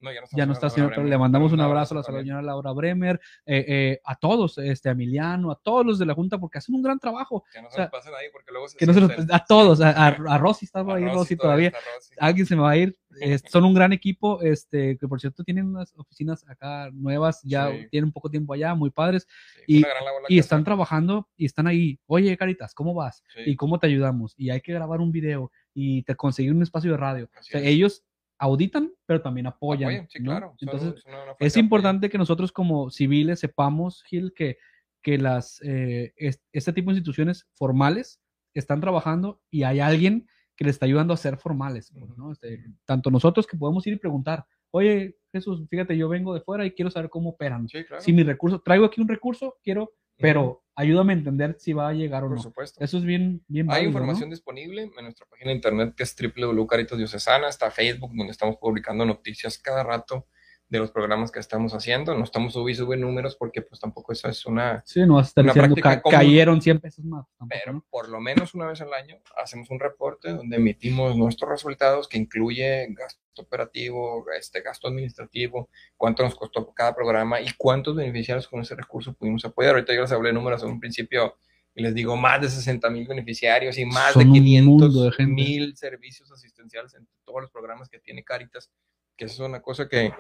Speaker 3: No, ya no está,
Speaker 1: ya no está, señor, pero le mandamos un abrazo a la señora Laura Bremer, eh, eh, a todos, este, a Emiliano, a todos los de la Junta, porque hacen un gran trabajo.
Speaker 3: Que no se
Speaker 1: o sea,
Speaker 3: nos pasen ahí porque luego se
Speaker 1: Que se
Speaker 3: sienten-
Speaker 1: a todos, a, a, a Rosy estaba ahí,
Speaker 3: Rosy
Speaker 1: Rosy todavía.
Speaker 3: Rosy.
Speaker 1: Alguien se me va a ir. eh, son un gran equipo, este, que por cierto tienen unas oficinas acá nuevas, ya
Speaker 3: Sí.
Speaker 1: tienen poco tiempo allá, muy padres,
Speaker 3: Sí,
Speaker 1: y- y están trabajando y están ahí. Oye, Caritas, ¿cómo vas?
Speaker 3: Sí,
Speaker 1: ¿Y cómo te ayudamos? Y hay que grabar un video y te conseguir un espacio de radio. O sea, ellos auditan, pero también apoyan.
Speaker 3: Apoyan, sí,
Speaker 1: ¿no?
Speaker 3: claro.
Speaker 1: Entonces,
Speaker 3: son
Speaker 1: es importante que nosotros como civiles sepamos, Gil, que, que las, eh, es- este tipo de instituciones formales están trabajando y hay alguien que les está ayudando a ser formales. pues, ¿no? Este, tanto nosotros que podemos ir y preguntar, oye, Jesús, fíjate, yo vengo de fuera y quiero saber cómo operan.
Speaker 3: Sí, claro.
Speaker 1: Si mi recurso, traigo aquí un recurso, quiero, pero ayúdame a entender si va a llegar o
Speaker 3: Por
Speaker 1: no.
Speaker 3: supuesto.
Speaker 1: Eso es bien, bien
Speaker 3: Hay
Speaker 1: válido,
Speaker 3: información disponible en nuestra página de internet que es www.caritas diocesana, está Facebook donde estamos publicando noticias cada rato de los programas que estamos haciendo. No estamos subiendo y sube números porque pues tampoco eso es una...
Speaker 1: Sí, no vas a estar
Speaker 3: Una
Speaker 1: diciendo,
Speaker 3: práctica
Speaker 1: "Ca-
Speaker 3: común".
Speaker 1: cayeron 100 pesos más. tampoco,
Speaker 3: Pero
Speaker 1: ¿no?
Speaker 3: por lo menos una vez al año hacemos un reporte donde emitimos nuestros resultados que incluye gasto operativo, este gasto administrativo, cuánto nos costó cada programa y cuántos beneficiarios con ese recurso pudimos apoyar. Ahorita yo les hablé de números en un principio y les digo más de 60 mil beneficiarios y más
Speaker 1: Son
Speaker 3: de
Speaker 1: un
Speaker 3: 500
Speaker 1: mundo de
Speaker 3: mil servicios asistenciales en todos los programas que tiene Caritas, que eso es una cosa que,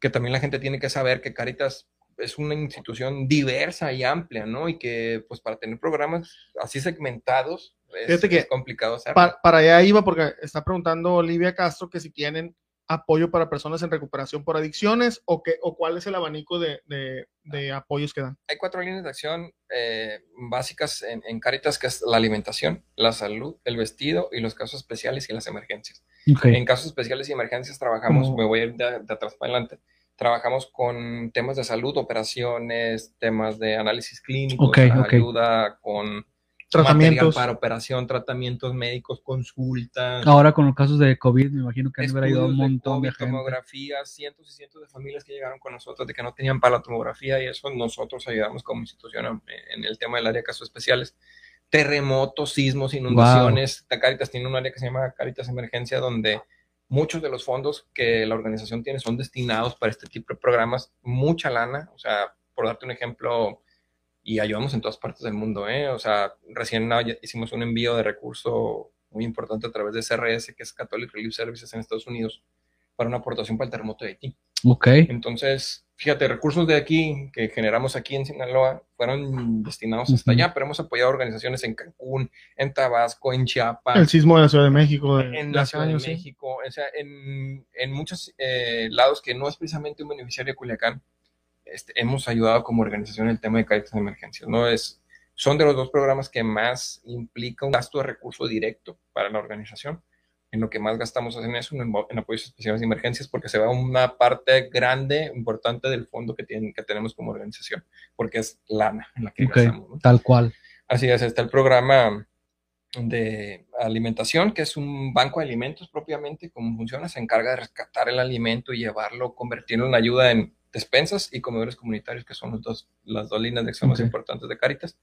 Speaker 3: que también la gente tiene que saber que Caritas es una institución diversa y amplia, ¿no? Y que pues para tener programas así segmentados es,
Speaker 2: que
Speaker 3: es complicado hacerlo.
Speaker 2: Pa- para allá iba porque está preguntando Olivia Castro que si tienen apoyo para personas en recuperación por adicciones o, que, o cuál es el abanico de, de- de apoyos que dan.
Speaker 3: Hay cuatro líneas de acción eh, básicas en, en Caritas, que es la alimentación, la salud, el vestido y los casos especiales y las emergencias. En casos especiales y emergencias trabajamos, me voy a ir de, de atrás para adelante, trabajamos con temas de salud, operaciones, temas de análisis
Speaker 1: ok.
Speaker 3: ayuda con
Speaker 2: Tratamientos.
Speaker 3: para operación, tratamientos médicos, consultas.
Speaker 1: Ahora con los casos de COVID, me imagino que han ayudado un
Speaker 3: de
Speaker 1: montón de
Speaker 3: COVID,
Speaker 1: gente.
Speaker 3: tomografías, cientos y cientos de familias que llegaron con nosotros de que no tenían para la tomografía y eso nosotros ayudamos como institución en, el tema del área de casos especiales. Terremotos, sismos, inundaciones. La Caritas tiene un área que se llama Caritas Emergencia donde muchos de los fondos que la organización tiene son destinados para este tipo de programas, mucha lana, o sea, por darte un ejemplo, y ayudamos en todas partes del mundo, ¿eh? O sea, recién hicimos un envío de recurso muy importante a través de CRS, que es Catholic Relief Services en Estados Unidos, para una aportación para el terremoto de Haití.
Speaker 1: Ok.
Speaker 3: Entonces, fíjate, recursos de aquí que generamos aquí en Sinaloa fueron destinados hasta
Speaker 1: Ujú.
Speaker 3: allá, pero hemos apoyado organizaciones en Cancún, en Tabasco, en Chiapas,
Speaker 2: El sismo de la Ciudad de México. De,
Speaker 3: en la Ciudad de
Speaker 2: sí.
Speaker 3: México, o sea, en, en muchos eh, lados que no es precisamente un beneficiario de Culiacán, este, hemos ayudado como organización en el tema de Caritas de emergencia. ¿no? Es, son de los dos programas que más implica un gasto de recurso directo para la organización. En lo que más gastamos en eso, en, en apoyos especiales de emergencias, porque se va una parte grande, importante del fondo que, tienen, que tenemos como organización, porque es lana en la que gastamos. ¿no?
Speaker 1: Tal cual.
Speaker 3: Así es, está el programa de alimentación, que es un banco de alimentos propiamente, cómo funciona, se encarga de rescatar el alimento y llevarlo, convertirlo en ayuda en despensas y comedores comunitarios, que son los dos, las dos líneas de acción más importantes de Caritas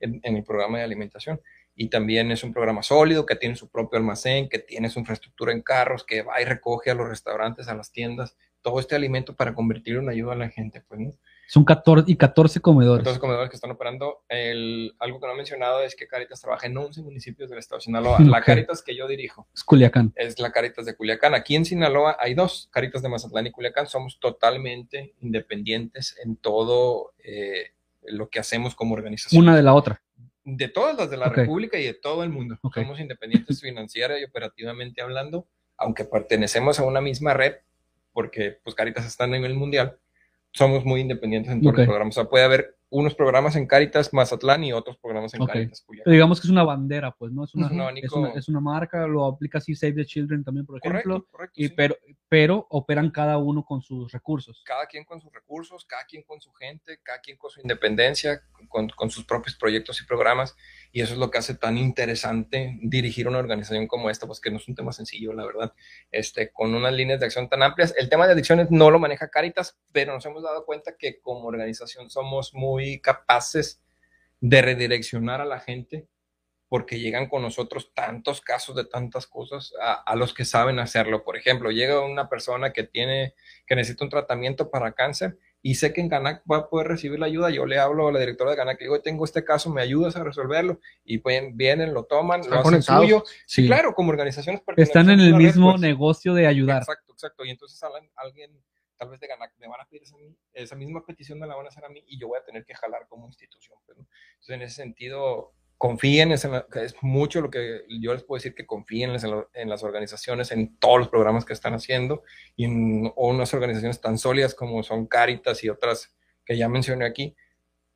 Speaker 3: en, el programa de alimentación. Y también es un programa sólido que tiene su propio almacén, que tiene su infraestructura en carros, que va y recoge a los restaurantes, a las tiendas, todo este alimento para convertirlo en ayuda a la gente, pues, ¿no?
Speaker 1: Son 14 y 14 comedores.
Speaker 3: 14 comedores que están operando. El, algo que no he mencionado es que Caritas trabaja en 11 municipios del estado de Sinaloa. La Caritas que yo dirijo
Speaker 1: es Culiacán.
Speaker 3: Es la Caritas de Culiacán. Aquí en Sinaloa hay dos, Caritas de Mazatlán y Culiacán. Somos totalmente independientes en todo eh, lo que hacemos como organización.
Speaker 1: Una de la otra.
Speaker 3: De todas las de la República y de todo el mundo. Somos independientes financiera y operativamente hablando, aunque pertenecemos a una misma red, porque pues Caritas está a nivel mundial somos muy independientes en todos los programas. O sea, puede haber unos programas en Caritas Mazatlán y otros programas en Caritas
Speaker 1: Culiacán. digamos que es una bandera, pues, ¿no? Es una, es una, marca, lo aplica así Save the Children también, por ejemplo. Correcto, y, pero, pero operan cada uno con sus recursos.
Speaker 3: Cada quien con sus recursos, cada quien con su gente, cada quien con su independencia, con, con sus propios proyectos y programas. Y eso es lo que hace tan interesante dirigir una organización como esta, pues que no es un tema sencillo, la verdad, este, con unas líneas de acción tan amplias. El tema de adicciones no lo maneja Caritas, pero nos hemos dado cuenta que como organización somos muy capaces de redireccionar a la gente porque llegan con nosotros tantos casos de tantas cosas a, a, los que saben hacerlo. Por ejemplo, llega una persona que tiene, que necesita un tratamiento para cáncer y sé que en Ganac va a poder recibir la ayuda, yo le hablo a la directora de Ganac, digo, tengo este caso, ¿me ayudas a resolverlo? Y pues vienen, lo toman, lo hacen suyo. Sí. claro, como organizaciones
Speaker 1: Están en el mismo pues. negocio de ayudar.
Speaker 3: Exacto, exacto. Y entonces alguien, tal vez de Ganac, me van a pedir esa, esa, misma petición, me la van a hacer a mí y yo voy a tener que jalar como institución. Pues, Entonces, en ese sentido, confíen, es, es, mucho lo que yo les puedo decir que confíen en, las organizaciones, en todos los programas que están haciendo y en unas organizaciones tan sólidas como son Caritas y otras que ya mencioné aquí,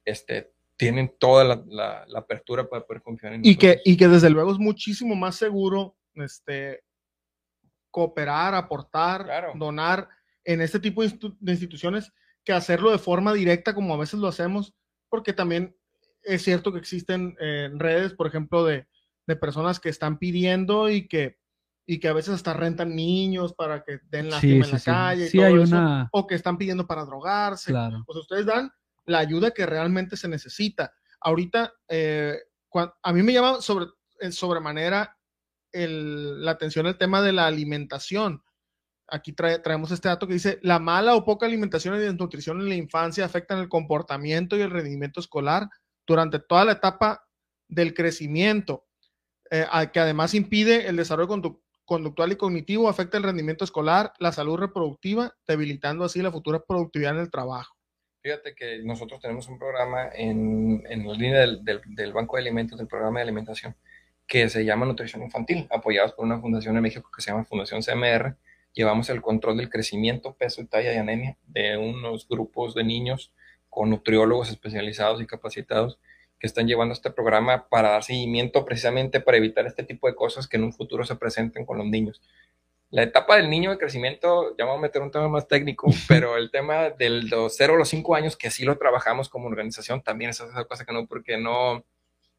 Speaker 3: este, tienen toda la, la, apertura para poder confiar en
Speaker 2: y que Y que desde luego es muchísimo más seguro este, cooperar, aportar, donar en este tipo de instituciones que hacerlo de forma directa como a veces lo hacemos, porque también es cierto que existen eh, redes, por ejemplo, de, de, personas que están pidiendo y que, y que a veces hasta rentan niños para que den la en la calle. Y todo hay eso, una... O que están pidiendo para drogarse. Claro. Sea, ustedes dan la ayuda que realmente se necesita. Ahorita, eh, a mí me llama sobre, sobremanera el, la atención el tema de la alimentación. Aquí traemos este dato que dice, la mala o poca alimentación y desnutrición en la infancia afectan el comportamiento y el rendimiento escolar, durante toda la etapa del crecimiento, eh, que además impide el desarrollo conductual y cognitivo, afecta el rendimiento escolar, la salud reproductiva, debilitando así la futura productividad en el trabajo.
Speaker 3: Fíjate que nosotros tenemos un programa en, en la línea del, del, Banco de Alimentos, del programa de alimentación, que se llama Nutrición Infantil, apoyados por una fundación en México que se llama Fundación CMR. Llevamos el control del crecimiento, peso y talla y anemia de unos grupos de niños con nutriólogos especializados y capacitados que están llevando este programa para dar seguimiento precisamente para evitar este tipo de cosas que en un futuro se presenten con los niños. La etapa del niño de crecimiento, ya vamos a meter un tema más técnico, pero el tema del los 0 a los 5 años, que sí lo trabajamos como organización, también es esa cosa que no, porque no,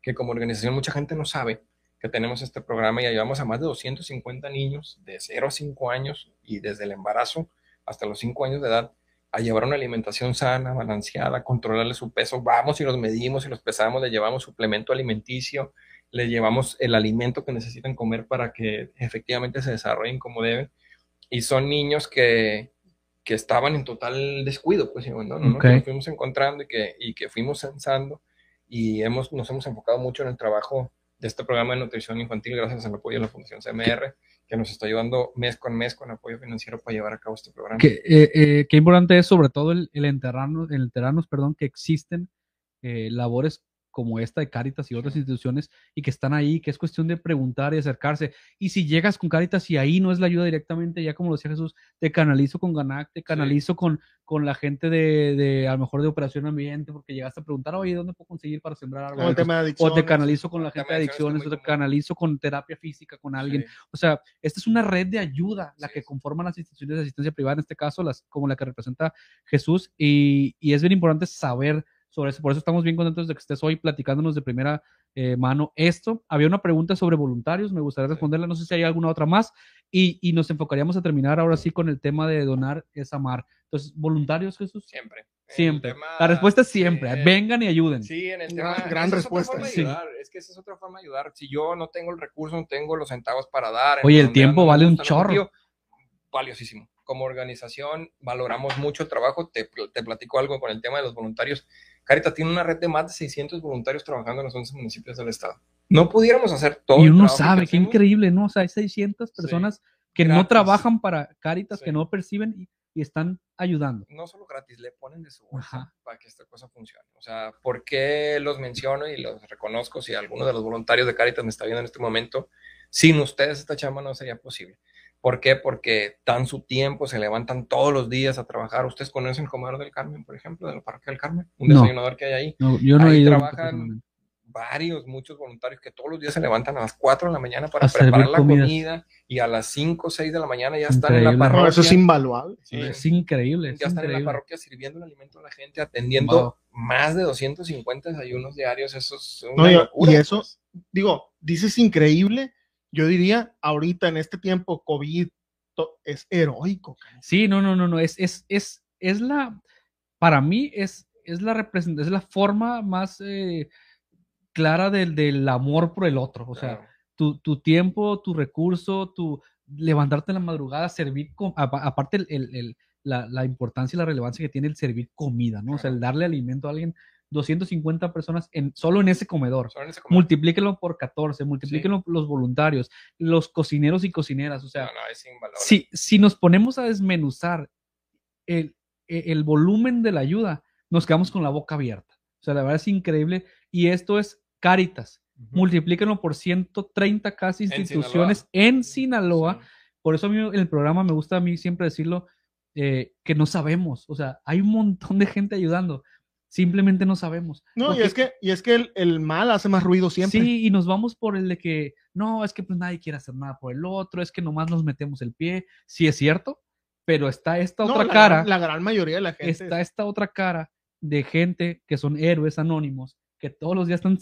Speaker 3: que como organización mucha gente no sabe que tenemos este programa y ayudamos a más de 250 niños de 0 a 5 años y desde el embarazo hasta los 5 años de edad a llevar una alimentación sana, balanceada, controlarle su peso. Vamos y los medimos y los pesamos, le llevamos suplemento alimenticio, le llevamos el alimento que necesitan comer para que efectivamente se desarrollen como deben. Y son niños que, que estaban en total descuido, pues, ¿no? ¿no? Que nos fuimos encontrando y que, y que fuimos censando y hemos, nos hemos enfocado mucho en el trabajo de este programa de nutrición infantil gracias al apoyo de la Fundación CMR que nos está ayudando mes con mes con apoyo financiero para llevar a cabo este programa.
Speaker 1: Qué, eh, eh, qué importante es sobre todo el, el, enterrarnos, el enterarnos, perdón, que existen eh, labores como esta de Caritas y otras instituciones y que están ahí, que es cuestión de preguntar y acercarse. Y si llegas con Caritas y ahí no es la ayuda directamente, ya como lo decía Jesús, te canalizo con Ganac, te canalizo con, con la gente de, de, a lo mejor de operación ambiente, porque llegaste a preguntar, oye, ¿dónde puedo conseguir para sembrar algo?
Speaker 2: Tema de
Speaker 1: o te canalizo con la gente de
Speaker 3: adicciones
Speaker 1: o te canalizo con terapia física con alguien.
Speaker 3: Sí.
Speaker 1: O sea, esta es una red de ayuda, la
Speaker 3: Sí,
Speaker 1: que conforman las instituciones de asistencia privada, en este caso, las, como la que representa Jesús, y, y es bien importante saber sobre eso. Por eso estamos bien contentos de que estés hoy platicándonos de primera eh, mano esto. Había una pregunta sobre voluntarios, me gustaría responderla, no sé si hay alguna otra más, y, y nos enfocaríamos a terminar ahora sí con el tema de donar es amar. Entonces, voluntarios, Jesús.
Speaker 3: Siempre.
Speaker 1: Siempre.
Speaker 3: tema-
Speaker 1: La respuesta es siempre. Vengan y ayuden.
Speaker 3: Sí, en el tema.
Speaker 2: gran respuesta.
Speaker 3: Es, otra forma de
Speaker 1: Sí.
Speaker 3: ayudar, es que esa es otra forma de ayudar. Si yo no tengo el recurso, no tengo los centavos para dar.
Speaker 1: Oye, el tiempo vale un chorro.
Speaker 3: Valiosísimo. Como organización, valoramos mucho el trabajo. Te, te platico algo con el tema de los voluntarios. Carita tiene una red de más de 600 voluntarios trabajando en los 11 municipios del estado. No pudiéramos hacer todo.
Speaker 1: Y
Speaker 3: el
Speaker 1: uno
Speaker 3: trabajo que
Speaker 1: sabe, qué increíble, ¿no? O sea, hay 600 personas que no trabajan para Caritas,
Speaker 3: Sí.
Speaker 1: que no perciben y, y están ayudando.
Speaker 3: no solo gratis, le ponen de su bolsa
Speaker 1: Ajá.
Speaker 3: para que esta cosa funcione. O sea, ¿por qué los menciono y los reconozco si alguno de los voluntarios de Caritas me está viendo en este momento? Sin ustedes esta chamba no sería posible. ¿Por qué? Porque dan su tiempo, se levantan todos los días a trabajar. ¿Ustedes conocen el Comedor del Carmen, por ejemplo, de la Parroquia del Carmen? Un
Speaker 1: No.
Speaker 3: desayunador que hay ahí.
Speaker 1: No, yo no
Speaker 3: Ahí
Speaker 1: he ido.
Speaker 3: trabajan. Varios, muchos voluntarios que todos los días se levantan a las 4 de la mañana para
Speaker 1: A
Speaker 3: preparar la
Speaker 1: comidas.
Speaker 3: comida y a las 5 o 6 de la mañana ya están en la parroquia.
Speaker 2: No, eso es invaluable.
Speaker 3: Sí.
Speaker 1: Es increíble. es
Speaker 3: Ya están en la parroquia sirviendo el alimento a la gente, atendiendo
Speaker 1: Wow.
Speaker 3: más de 250 desayunos diarios. Eso es una
Speaker 2: No,
Speaker 3: locura,
Speaker 2: y eso-
Speaker 3: pues.
Speaker 2: Digo, dices increíble. Yo diría, ahorita en este tiempo, COVID, es heroico.
Speaker 1: Sí, no, no, no, no. Es, es, es, es la. Para mí es, es la representación, es la forma más eh, clara del, del amor por el otro. O sea, tu, tu tiempo, tu recurso, tu levantarte en la madrugada, servir, apa- aparte el, el- el- la, la importancia y la relevancia que tiene el servir comida, ¿no? O sea, el darle alimento a alguien, 250 personas en, solo en ese comedor.
Speaker 3: Solo en ese comedor.
Speaker 1: Multiplíquenlo por 14, multiplíquenlo por los voluntarios, los cocineros y cocineras, o sea,
Speaker 3: no, no, es invaluable.
Speaker 1: si, si nos ponemos a desmenuzar el, e- el volumen de la ayuda, nos quedamos con la boca abierta. O sea, la verdad es increíble. Y esto es Caritas. Multiplíquenlo por 130 casi
Speaker 3: En
Speaker 1: instituciones en Sinaloa.
Speaker 3: Sí.
Speaker 1: Por eso a mí en el programa me gusta a mí siempre decirlo, eh, que no sabemos. O sea, hay un montón de gente ayudando. Simplemente no sabemos.
Speaker 2: No, y es que, y es que el, el mal hace más ruido siempre.
Speaker 1: Sí, y nos vamos por el de que no, es que pues nadie quiere hacer nada por el otro, es que nomás nos metemos el pie. Sí es cierto, pero está esta
Speaker 2: No,
Speaker 1: otra
Speaker 2: la
Speaker 1: cara,
Speaker 2: La gran mayoría de la gente.
Speaker 1: está esta otra cara de gente que son héroes anónimos, que todos los días están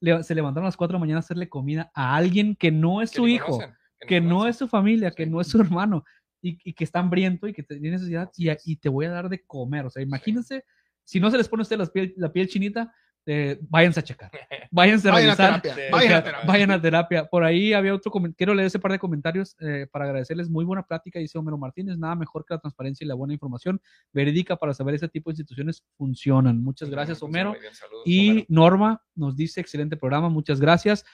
Speaker 1: le- se levantaron a las 4 de la mañana a hacerle comida a alguien que no es
Speaker 3: Que
Speaker 1: su hijo,
Speaker 3: conocen,
Speaker 1: que no
Speaker 3: conocen.
Speaker 1: es su familia, que
Speaker 3: Sí.
Speaker 1: no es su hermano, y, y que está hambriento y que tiene necesidad, y te voy a dar de comer. O sea, imagínense, si no se les pone a ustedes la piel, la piel chinita, eh, váyanse a checar. Váyanse a
Speaker 2: Vayan a
Speaker 1: revisar.
Speaker 2: Vayan a terapia.
Speaker 1: vayan a terapia. Por ahí había otro comentario. Quiero leer ese par de comentarios eh, para agradecerles. Muy buena plática, dice Homero Martínez. Nada mejor que la transparencia y la buena información verídica para saber ese tipo de instituciones funcionan. Muchas gracias,
Speaker 3: Pues,
Speaker 1: Homero.
Speaker 3: muy bien, saludos,
Speaker 1: Y
Speaker 3: Homero.
Speaker 1: Norma nos dice: excelente programa, muchas gracias.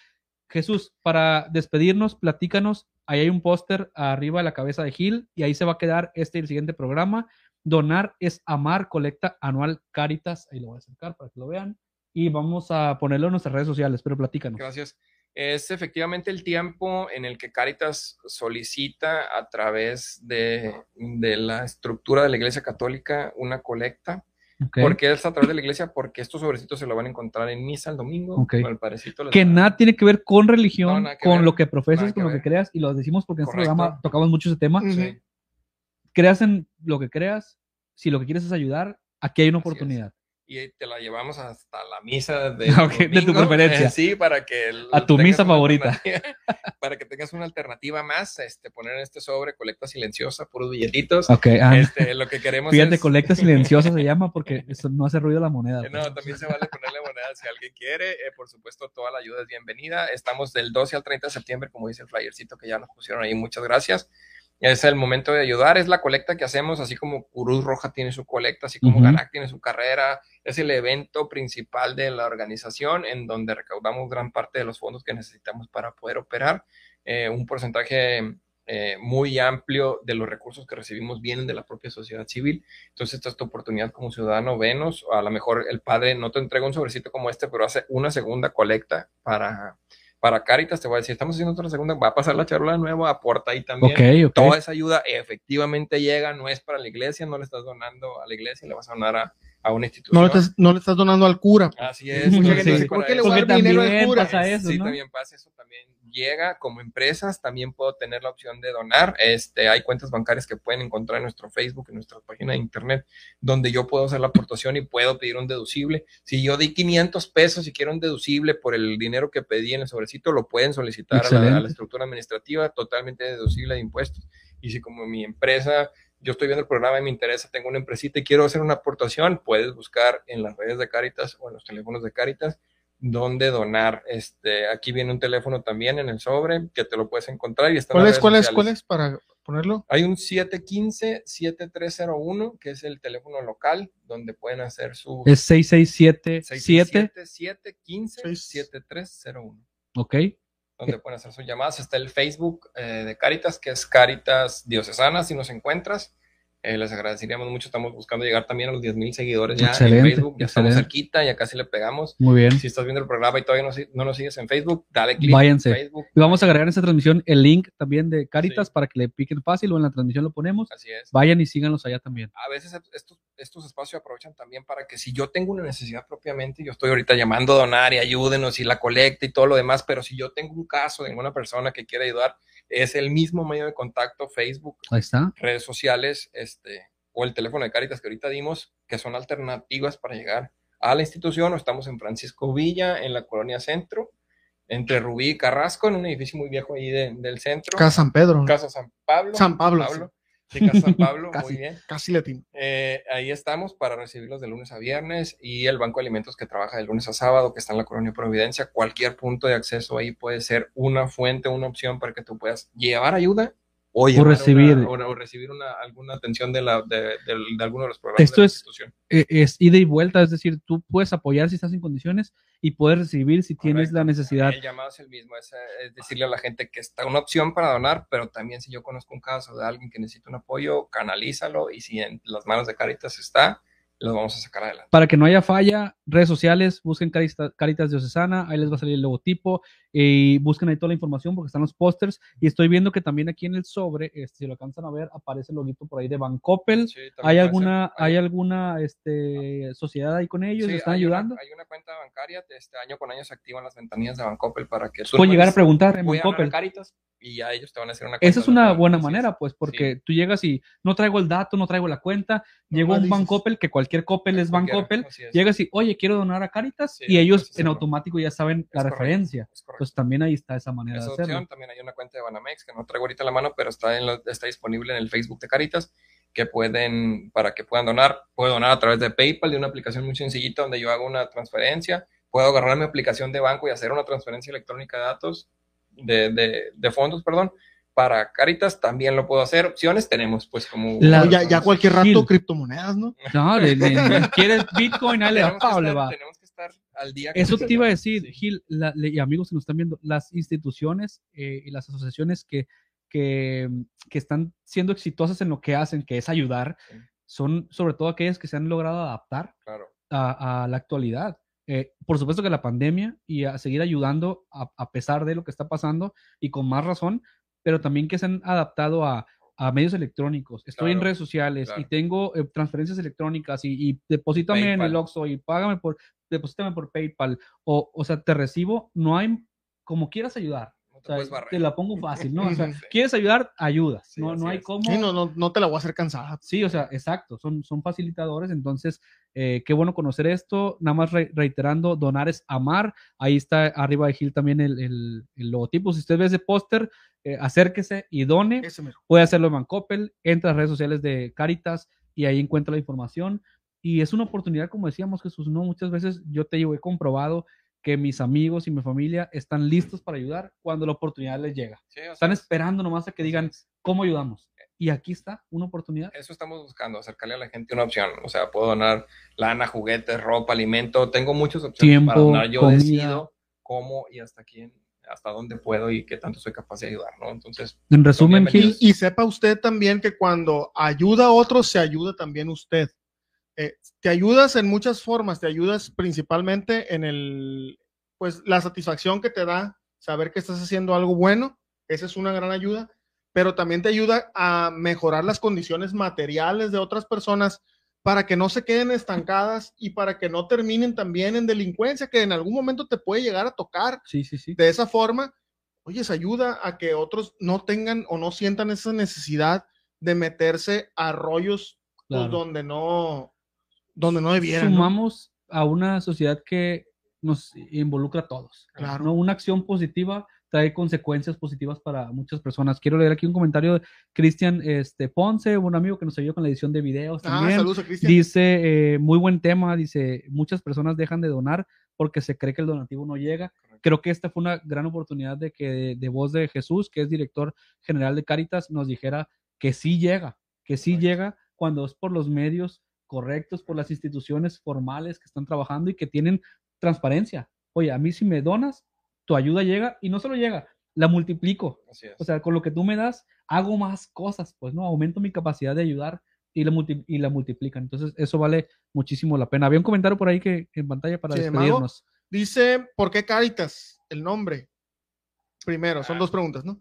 Speaker 1: Jesús, para despedirnos, platícanos. Ahí hay un póster arriba de la cabeza de Gil y ahí se va a quedar este y el siguiente programa. Donar es amar, colecta anual Caritas. Ahí lo voy a acercar para que lo vean. Y vamos a ponerlo en nuestras redes sociales, pero platícanos.
Speaker 3: Gracias. Es efectivamente el tiempo en el que Caritas solicita a través de, de la estructura de la Iglesia Católica una colecta.
Speaker 1: Ok.
Speaker 3: ¿Por qué es a través de la iglesia? Porque estos sobrecitos se lo van a encontrar en misa el domingo.
Speaker 1: Ok.
Speaker 3: con el padrecito les
Speaker 1: que nada tiene que ver con religión,
Speaker 3: No, nada que
Speaker 1: con
Speaker 3: ver,
Speaker 1: lo que profeses,
Speaker 3: nada que
Speaker 1: con lo que creas, y lo decimos porque en este programa tocamos mucho ese tema.
Speaker 3: Sí.
Speaker 1: Creas en lo que creas, si lo que quieres es ayudar, aquí hay una
Speaker 3: Así es.
Speaker 1: oportunidad.
Speaker 3: y te la llevamos hasta la misa de,
Speaker 1: Ok, de tu preferencia.
Speaker 3: sí, para que el-
Speaker 1: A tu misa favorita.
Speaker 3: para que tengas una alternativa más, este, poner en este sobre colecta silenciosa, puros billetitos.
Speaker 1: Ok, ah,
Speaker 3: Este, lo que queremos
Speaker 1: fíjate,
Speaker 3: es
Speaker 1: colecta silenciosa se llama porque eso no hace ruido la moneda.
Speaker 3: Eh, No, también se vale ponerle moneda si alguien quiere. Eh, por supuesto, toda la ayuda es bienvenida. Estamos del 12 al 30 de septiembre, como dice el flyercito que ya nos pusieron ahí. Muchas gracias. Es el momento de ayudar, es la colecta que hacemos, así como Cruz Roja tiene su colecta, así como. Ganac tiene su carrera. Es el evento principal de la organización en donde recaudamos gran parte de los fondos que necesitamos para poder operar. Eh, un porcentaje eh, muy amplio de los recursos que recibimos vienen de la propia sociedad civil. Entonces, esta es tu oportunidad como ciudadano, venos, a lo mejor el padre no te entrega un sobrecito como este, pero hace una segunda colecta para, para Caritas, te voy a decir, estamos haciendo otra segunda, va a pasar la charola de nuevo, aporta ahí también.
Speaker 1: Ok, ok.
Speaker 3: Toda esa ayuda efectivamente llega, no es para la iglesia, no le estás donando a la iglesia, le vas a donar a, a una institución.
Speaker 2: No le, estás, no le estás donando al cura.
Speaker 3: Así es.
Speaker 2: Mucha
Speaker 1: Sí.
Speaker 2: gente dice, ¿por qué le voy a
Speaker 1: Porque
Speaker 2: dar dinero al cura?
Speaker 1: pasa eso,
Speaker 3: sí,
Speaker 1: ¿no?
Speaker 3: también pasa eso, también llega como empresas, también puedo tener la opción de donar. Este, hay cuentas bancarias que pueden encontrar en nuestro Facebook, en nuestra página de internet, donde yo puedo hacer la aportación y puedo pedir un deducible. Si yo di 500 pesos y quiero un deducible por el dinero que pedí en el sobrecito, lo pueden solicitar a la, a la estructura administrativa, totalmente deducible de impuestos. Y si como mi empresa yo estoy viendo el programa y me interesa, tengo una empresita y quiero hacer una aportación, puedes buscar en las redes de Caritas o en los teléfonos de Caritas dónde donar. Este, aquí viene un teléfono también en el sobre que te lo puedes encontrar y está
Speaker 2: ¿Cuál es, cuál es, cuál es para ponerlo?
Speaker 3: Hay un 715-7301, que es el teléfono local, donde pueden hacer su
Speaker 1: Es 6677,
Speaker 3: 715-7301
Speaker 1: ok.
Speaker 3: Donde pueden hacer sus llamadas. Está el Facebook eh, de Caritas, que es Caritas Diocesanas, si nos encuentras. Eh, les agradeceríamos mucho. Estamos buscando llegar también a los 10 mil seguidores ya
Speaker 1: Excelente,
Speaker 3: en Facebook. Ya estamos
Speaker 1: excelente.
Speaker 3: cerquita, ya casi le pegamos.
Speaker 1: Muy bien.
Speaker 3: Si estás viendo el programa y todavía no, no nos sigues en Facebook, dale click
Speaker 1: Váyanse.
Speaker 3: en Facebook.
Speaker 1: Y vamos a agregar en esta transmisión el link también de Caritas
Speaker 3: Sí.
Speaker 1: para que le piquen fácil o en la transmisión lo ponemos.
Speaker 3: Así es.
Speaker 1: Vayan y síganlos allá también.
Speaker 3: a veces estos, estos espacios aprovechan también para que si yo tengo una necesidad propiamente, yo estoy ahorita llamando a donar y ayúdenos y la colecta y todo lo demás, pero si yo tengo un caso de alguna persona que quiere ayudar, es el mismo medio de contacto, Facebook,
Speaker 1: Ahí está.
Speaker 3: redes sociales, este, o el teléfono de Caritas que ahorita dimos, que son alternativas para llegar a la institución, o estamos en Francisco Villa, en la colonia Centro, entre Rubí y Carrasco, en un edificio muy viejo ahí de- del centro.
Speaker 2: Casa San Pedro.
Speaker 3: Casa San Pablo.
Speaker 2: San Pablo,
Speaker 3: Sí, Casa San Pablo,
Speaker 2: Casi.
Speaker 3: muy bien.
Speaker 2: Casi latino.
Speaker 3: Eh, ahí estamos para recibirlos de lunes a viernes y el Banco de Alimentos que trabaja de lunes a sábado, que está en la colonia Providencia. Cualquier punto de acceso ahí puede ser una fuente, una opción para que tú puedas llevar ayuda o, llevar
Speaker 1: recibir.
Speaker 3: una- o, o recibir una, alguna atención de, la, de, de- de alguno de los programas
Speaker 1: Esto
Speaker 3: de la
Speaker 1: es-
Speaker 3: institución.
Speaker 1: Eh, Es ida y vuelta, es decir, tú puedes apoyar si estás en condiciones y puedes recibir si tienes la necesidad.
Speaker 3: El llamado es el mismo, es, es decirle a la gente que está una opción para donar, pero también si yo conozco un caso de alguien que necesita un apoyo, canalízalo y si en las manos de Caritas está, los vamos a sacar adelante.
Speaker 1: Para que no haya falla, redes sociales, busquen Caritas, Caritas Diocesana, ahí les va a salir el logotipo y busquen ahí toda la información porque están los pósters. Y estoy viendo que también aquí en el sobre, este, si lo alcanzan a ver, aparece el loguito por ahí de.
Speaker 3: Sí, también
Speaker 1: ¿Hay alguna, hay alguna este, sociedad ahí con ellos?
Speaker 3: Sí,
Speaker 1: ¿Les están
Speaker 3: hay una-
Speaker 1: ayudando?
Speaker 3: hay una cuenta bancaria, este año con año se activan las ventanillas de Bancoppel para que nomás
Speaker 1: llegar a preguntar en.
Speaker 3: Caritas y ya ellos te van a hacer una cuenta.
Speaker 1: Esa es una buena manera, pues, porque
Speaker 3: Sí.
Speaker 1: tú llegas y no traigo el dato, no traigo la cuenta, llegó un. Bancoppel, que cualquier Coppel es Bancoppel, llegas y, oye, quiero donar a Caritas,
Speaker 3: Sí,
Speaker 1: y ellos en automático ya saben la
Speaker 3: correcto,
Speaker 1: referencia. Entonces también ahí está esa manera
Speaker 3: Esa
Speaker 1: de
Speaker 3: opción,
Speaker 1: hacerlo.
Speaker 3: también hay una cuenta de Banamex que no traigo ahorita a la mano, pero está, en la- está disponible en el Facebook de Caritas, que pueden, para que puedan donar, puedo donar a través de PayPal, de una aplicación muy sencillita donde yo hago una transferencia, puedo agarrar mi aplicación de banco y hacer una transferencia electrónica de datos, de, de, de fondos, perdón, para Caritas también lo puedo hacer, opciones tenemos, pues como...
Speaker 1: La-
Speaker 2: ya, ya cualquier rato
Speaker 1: Gil.
Speaker 2: criptomonedas, ¿no?
Speaker 1: No, le- le- le- quieres Bitcoin, ahí le da
Speaker 3: tenemos, que estar,
Speaker 1: va.
Speaker 3: tenemos que estar al día.
Speaker 1: Eso te iba a decir. Gil, la- le- y amigos que nos están viendo, las instituciones eh, y las asociaciones que, que, que están siendo exitosas en lo que hacen, que es ayudar,
Speaker 3: Sí.
Speaker 1: son sobre todo aquellas que se han logrado adaptar
Speaker 3: Claro.
Speaker 1: a, a la actualidad. Eh, por supuesto que la pandemia y a seguir ayudando a, a pesar de lo que está pasando y con más razón, pero también que se han adaptado a, a medios electrónicos. Estoy en
Speaker 3: Claro,
Speaker 1: redes sociales y
Speaker 3: claro.
Speaker 1: tengo eh, transferencias electrónicas y, y deposítame en el. Oxxo y págame por, deposítame por PayPal. O, o sea, te recibo, no hay como quieras ayudar.
Speaker 3: No
Speaker 1: O
Speaker 3: te
Speaker 1: sea,
Speaker 3: puedes barrer.
Speaker 1: te la pongo fácil, ¿no? O sea,
Speaker 3: Sí.
Speaker 1: quieres ayudar, ayudas.
Speaker 3: Sí,
Speaker 1: no, no hay
Speaker 3: es.
Speaker 1: cómo.
Speaker 2: Sí, no, no, no te la voy a hacer cansada.
Speaker 1: Sí, o sea, exacto, son, son facilitadores, entonces, eh, qué bueno conocer esto, nada más re- reiterando, donar es amar, ahí está arriba de Gil también el, el- el logotipo, si usted ve ese póster, eh, acérquese y done, puede hacerlo en Bancoppel, entra a las redes sociales de Caritas y ahí encuentra la información, y es una oportunidad, como decíamos Jesús, ¿no? Muchas veces yo te digo, he comprobado que mis amigos y mi familia están listos para ayudar cuando la oportunidad les llega,
Speaker 3: Sí, o
Speaker 1: están esperando nomás a que digan, ¿cómo ayudamos? Y aquí está, una oportunidad.
Speaker 3: Eso estamos buscando, acercarle a la gente una opción. O sea, puedo donar lana, juguetes, ropa, alimento. Tengo muchas opciones
Speaker 1: Tiempo,
Speaker 3: para donar. Yo
Speaker 1: comida.
Speaker 3: decido cómo y hasta quién hasta dónde puedo y qué tanto soy capaz de ayudar, ¿no? Entonces,
Speaker 1: En resumen,
Speaker 3: Son
Speaker 1: Gil.
Speaker 2: Y, y sepa usted también que cuando ayuda a otros, se ayuda también usted. Eh, te ayudas en muchas formas, te ayudas principalmente en el, pues, la satisfacción que te da saber que estás haciendo algo bueno, esa es una gran ayuda, pero también te ayuda a mejorar las condiciones materiales de otras personas para que no se queden estancadas y para que no terminen también en delincuencia, que en algún momento te puede llegar a tocar
Speaker 1: sí, sí, sí.
Speaker 2: de esa forma, oye, se ayuda a que otros no tengan o no sientan esa necesidad de meterse a rollos pues, donde no donde no debieran. ¿no?
Speaker 1: Sumamos a una sociedad que nos involucra a todos.
Speaker 2: Claro.
Speaker 1: ¿no? Una acción positiva trae consecuencias positivas para muchas personas. Quiero leer aquí un comentario de Cristian este, Ponce, un amigo que nos ayudó con la edición de videos
Speaker 2: Ah,
Speaker 1: también.
Speaker 2: saludos a Cristian.
Speaker 1: Dice, eh, muy buen tema, dice, muchas personas dejan de donar porque se cree que el donativo no llega. Creo que esta fue una gran oportunidad de que de, de voz de Jesús, que es director general de Caritas, nos dijera que sí llega, que sí
Speaker 3: Correcto.
Speaker 1: llega cuando es por los medios correctos, por las instituciones formales que están trabajando y que tienen transparencia. Oye, a mí si me donas, tu ayuda llega y no solo llega, la multiplico.
Speaker 3: así es.
Speaker 1: O sea, con lo que tú me das, hago más cosas, pues, ¿no? Aumento mi capacidad de ayudar y la, multi- y la multiplican. Entonces, eso vale muchísimo la pena. Había un comentario por ahí que en pantalla para
Speaker 2: Sí, Mago.
Speaker 1: despedirnos.
Speaker 2: Dice, ¿por qué Caritas? El nombre. Primero, son
Speaker 3: Ah.
Speaker 2: dos preguntas, ¿no?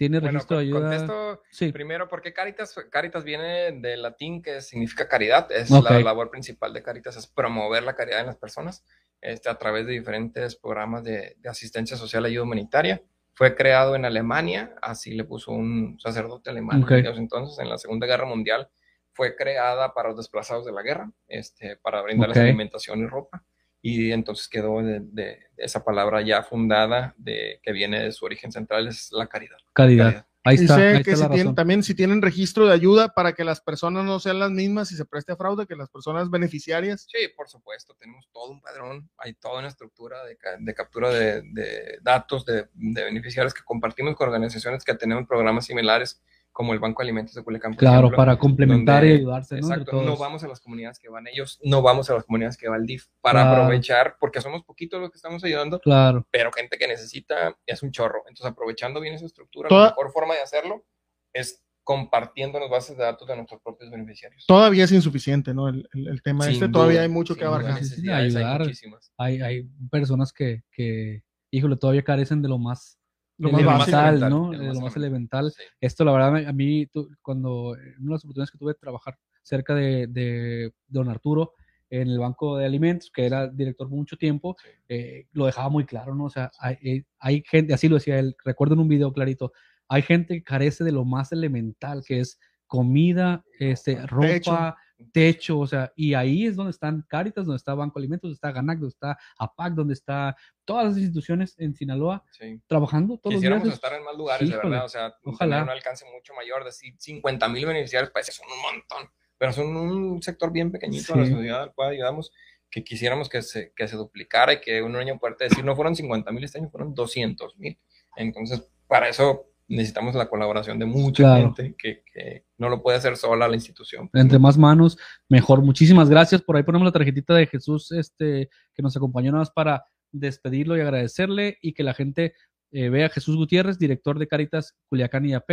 Speaker 1: ¿Tiene
Speaker 3: Bueno,
Speaker 1: registro de
Speaker 3: con-
Speaker 1: ayuda?
Speaker 3: contesto
Speaker 1: Sí,
Speaker 3: primero, ¿por qué Caritas? Caritas viene del latín que significa caridad. Es la labor principal de Caritas, es promover la caridad en las personas este, a través de diferentes programas de, de asistencia social y ayuda humanitaria. Fue creado en Alemania, así le puso un sacerdote alemán
Speaker 1: Ok.
Speaker 3: en aquellos entonces, en la Segunda Guerra Mundial. Fue creada para los desplazados de la guerra, este, para brindarles
Speaker 1: Ok.
Speaker 3: alimentación y ropa. Y entonces quedó de, de- esa palabra ya fundada, de, que viene de su origen central, es la caridad.
Speaker 1: caridad.
Speaker 3: caridad.
Speaker 1: Ahí está,
Speaker 2: Dice
Speaker 1: ahí
Speaker 2: que
Speaker 1: está
Speaker 2: si
Speaker 1: la
Speaker 2: tienen,
Speaker 1: razón.
Speaker 2: también si tienen registro de ayuda para que las personas no sean las mismas y se preste a fraude, que las personas beneficiarias.
Speaker 3: Sí, por supuesto, tenemos todo un padrón, hay toda una estructura de, de captura de, de datos de, de beneficiarios que compartimos con organizaciones que tenemos programas similares, como el Banco de Alimentos de Culiacán.
Speaker 1: Claro,
Speaker 3: ejemplo,
Speaker 1: para complementar y ayudarse, ¿no?
Speaker 3: Exacto, no vamos a las comunidades que van ellos, no vamos a las comunidades que va el DIF, para
Speaker 1: Claro.
Speaker 3: aprovechar, porque somos poquitos los que estamos ayudando,
Speaker 1: Claro,
Speaker 3: pero gente que necesita es un chorro. Entonces, aprovechando bien esa estructura,
Speaker 2: Toda-
Speaker 3: la mejor forma de hacerlo es compartiendo las bases de datos de nuestros propios beneficiarios.
Speaker 2: Todavía es insuficiente, ¿no? El, el- el tema
Speaker 3: Sin
Speaker 2: este, todavía hay mucho que abarcar.
Speaker 1: Sí, sí,
Speaker 3: hay
Speaker 1: ayudar.
Speaker 3: muchísimas.
Speaker 1: hay, hay personas que, que, híjole, todavía carecen de lo más
Speaker 2: Lo más
Speaker 1: elemental, ¿no?
Speaker 3: lo más
Speaker 1: lo más
Speaker 3: elemental. Sí.
Speaker 1: Esto, la verdad, a mí, cuando, en una de las oportunidades que tuve de trabajar cerca de, de don Arturo, en el Banco de Alimentos, que era director por mucho tiempo,
Speaker 3: Sí.
Speaker 1: eh, lo dejaba muy claro, ¿no? O sea, hay, eh, hay gente, así lo decía él, recuerdo en un video clarito, hay gente que carece de lo más elemental, que es comida, este, ropa,
Speaker 2: Techo.
Speaker 1: techo, o sea, y ahí es donde están Caritas, donde está Banco de Alimentos, donde está Ganac, donde está APAC, donde está todas las instituciones en Sinaloa
Speaker 3: Sí.
Speaker 1: trabajando todos los días.
Speaker 3: Quisiéramos
Speaker 1: es-
Speaker 3: estar en más lugares, de verdad, o sea,
Speaker 1: ojalá.
Speaker 3: tener un alcance mucho mayor, decir 50 mil beneficiarios, parece son un montón, pero son un sector bien pequeñito de la sociedad al cual ayudamos, que quisiéramos que se, que se duplicara y que un año puede decir, no fueron 50 mil este año, fueron 200 mil. Entonces, para eso necesitamos la colaboración de mucha
Speaker 1: Claro.
Speaker 3: gente que, que no lo puede hacer sola la institución.
Speaker 1: entre más manos, mejor. Muchísimas gracias. Por ahí ponemos la tarjetita de Jesús, este, que nos acompañó nada más para despedirlo y agradecerle y que la gente eh, vea a Jesús Gutiérrez, director de Caritas Culiacán y AP,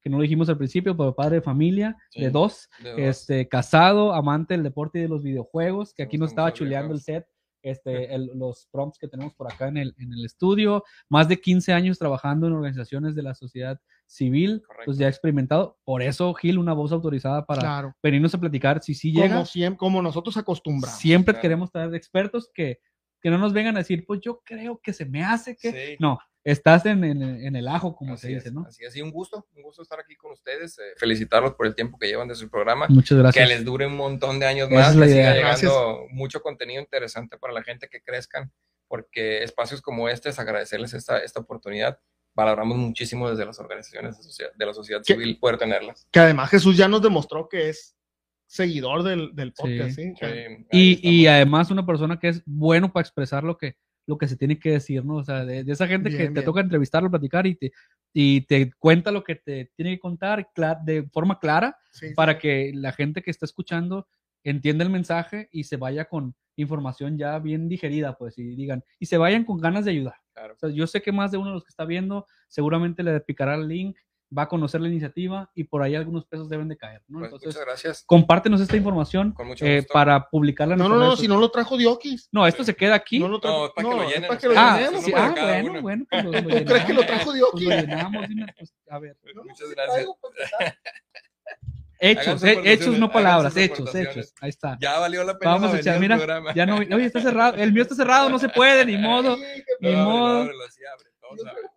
Speaker 1: que no lo dijimos al principio, pero padre de familia,
Speaker 3: Sí,
Speaker 1: de dos,
Speaker 3: de dos.
Speaker 1: este, casado, amante del deporte y de los videojuegos, que aquí nos estaba chuleando el set. Este, el- los prompts que tenemos por acá en el, en el estudio, más de 15 años trabajando en organizaciones de la sociedad civil,
Speaker 3: Correcto.
Speaker 1: pues ya experimentado. Por eso, Gil, una voz autorizada para
Speaker 2: Claro.
Speaker 1: venirnos a platicar si sí llega.
Speaker 2: Como, siempre, como nosotros acostumbramos.
Speaker 1: Siempre
Speaker 3: claro.
Speaker 1: queremos traer expertos que, que no nos vengan a decir, pues yo creo que se me hace que.
Speaker 3: Sí.
Speaker 1: No, estás en, en- en el ajo, como
Speaker 3: Así
Speaker 1: se dice,
Speaker 3: es,
Speaker 1: ¿no?
Speaker 3: Así es, y un gusto, un gusto estar aquí con ustedes, eh, felicitarlos por el tiempo que llevan de su programa.
Speaker 1: Muchas
Speaker 3: que
Speaker 1: gracias.
Speaker 3: les dure un montón de años
Speaker 1: Esa
Speaker 3: más,
Speaker 1: es la
Speaker 3: que siga llegando mucho contenido interesante para la gente que crezcan, porque espacios como este es agradecerles esta, esta oportunidad. Valoramos muchísimo desde las organizaciones de, la sociedad civil poder tenerlas.
Speaker 2: Que además Jesús ya nos demostró que es seguidor del, del
Speaker 1: Sí.
Speaker 2: podcast. ¿sí?
Speaker 3: Sí,
Speaker 2: Que-
Speaker 3: ahí
Speaker 1: Y, y además una persona que es bueno para expresar lo que, lo que se tiene que decir, ¿no? O sea, de, de esa gente que
Speaker 2: Bien,
Speaker 1: te toca entrevistarlo, platicar y te, y te cuenta lo que te tiene que contar de forma clara
Speaker 2: sí, sí.
Speaker 1: para que la gente que está escuchando entienda el mensaje y se vaya con información ya bien digerida, pues, y digan, y se vayan con ganas de ayudar.
Speaker 3: Claro.
Speaker 1: O sea, yo sé que más de uno de los que está viendo seguramente le picará el link, va a conocer la iniciativa y por ahí algunos pesos deben de caer, ¿no?
Speaker 3: Pues,
Speaker 1: Entonces,
Speaker 3: muchas gracias.
Speaker 1: compártenos esta información
Speaker 3: Con mucho
Speaker 1: eh,
Speaker 3: gusto.
Speaker 1: para publicarla en
Speaker 2: No, no, no, si no lo trajo Diokis.
Speaker 1: No, esto se queda aquí.
Speaker 2: No lo trajo.
Speaker 3: No, es para que lo
Speaker 2: es
Speaker 3: llenen
Speaker 2: para que lo
Speaker 3: ustedes.
Speaker 1: ah,
Speaker 2: llenemos.
Speaker 1: sí,
Speaker 3: para
Speaker 1: ah, bueno,
Speaker 3: uno.
Speaker 1: bueno, pues lo, lo
Speaker 2: ¿Tú crees que lo trajo
Speaker 1: Pues
Speaker 2: Dioki?
Speaker 1: lo llenamos, dime, pues, a ver.
Speaker 3: Muchas gracias.
Speaker 1: Hechos,
Speaker 3: sus
Speaker 1: eh, hechos,
Speaker 3: aportaciones,
Speaker 1: no palabras, hechos, hechos. Ahí está.
Speaker 3: Ya valió la pena
Speaker 1: Vamos a echar, mira, ya no, oye, está cerrado, el mío está cerrado, no se puede, ni modo. Ni modo.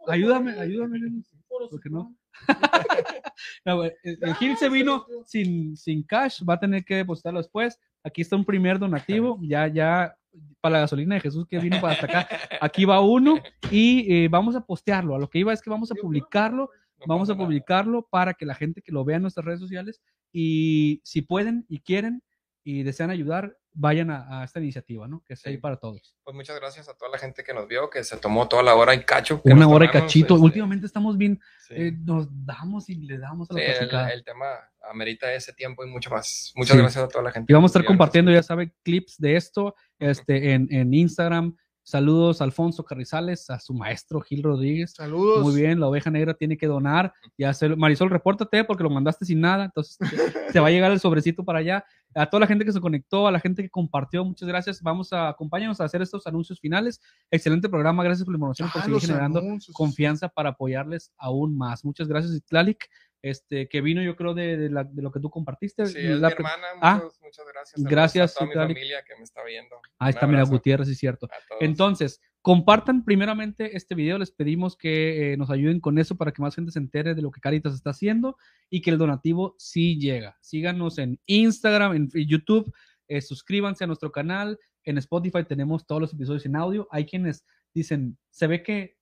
Speaker 1: Ayúdame, ayúdame. ¿Por qué no? No, el, Gil se vino sin, sin cash, va a tener que depositarlo después. Aquí está un primer donativo, ya, ya, para la gasolina de Jesús que vino para hasta acá. Aquí va uno y eh, vamos a postearlo. A lo que iba es que vamos a publicarlo, vamos a publicarlo para que la gente que lo vea en nuestras redes sociales y si pueden y quieren y desean ayudar, vayan a, a esta iniciativa, ¿no? Que es ahí
Speaker 3: Sí.
Speaker 1: para todos.
Speaker 3: Pues muchas gracias a toda la gente que nos vio, que se tomó toda la hora y cacho. que
Speaker 1: Una hora y cachito.
Speaker 3: este,
Speaker 1: Últimamente estamos bien,
Speaker 3: sí.
Speaker 1: eh, nos damos y le damos a la
Speaker 3: Sí, el, el tema amerita ese tiempo y mucho más. Muchas
Speaker 1: Sí.
Speaker 3: gracias a toda la gente.
Speaker 1: Y vamos a estar compartiendo, ya sabe, clips de esto este, en, en Instagram. Saludos a Alfonso Carrizales, a su maestro Gil Rodríguez.
Speaker 2: Saludos.
Speaker 1: Muy bien, la oveja negra tiene que donar. Ya se, Marisol, repórtate porque lo mandaste sin nada. Entonces te va a llegar el sobrecito para allá. A toda la gente que se conectó, a la gente que compartió, muchas gracias. Vamos a acompáñanos a hacer estos anuncios finales. Excelente programa. Gracias por la información, por
Speaker 2: Ah,
Speaker 1: seguir
Speaker 2: los
Speaker 1: generando
Speaker 2: anuncios.
Speaker 1: confianza para apoyarles aún más. Muchas gracias, Itlalik. Este, que vino, yo creo, de, de la- de lo que tú compartiste.
Speaker 3: Sí, es
Speaker 1: La
Speaker 3: mi hermana.
Speaker 1: Ah,
Speaker 3: Muchas, muchas gracias.
Speaker 1: Gracias,
Speaker 3: A toda mi familia que me está viendo.
Speaker 1: Ahí
Speaker 3: Un
Speaker 1: está, mira, Gutiérrez, sí es cierto. Entonces, compartan primeramente este video. Les pedimos que eh, nos ayuden con eso para que más gente se entere de lo que Caritas está haciendo y que el donativo sí llega. Síganos en Instagram, en YouTube, eh, suscríbanse a nuestro canal. En Spotify tenemos todos los episodios en audio. Hay quienes dicen, se ve que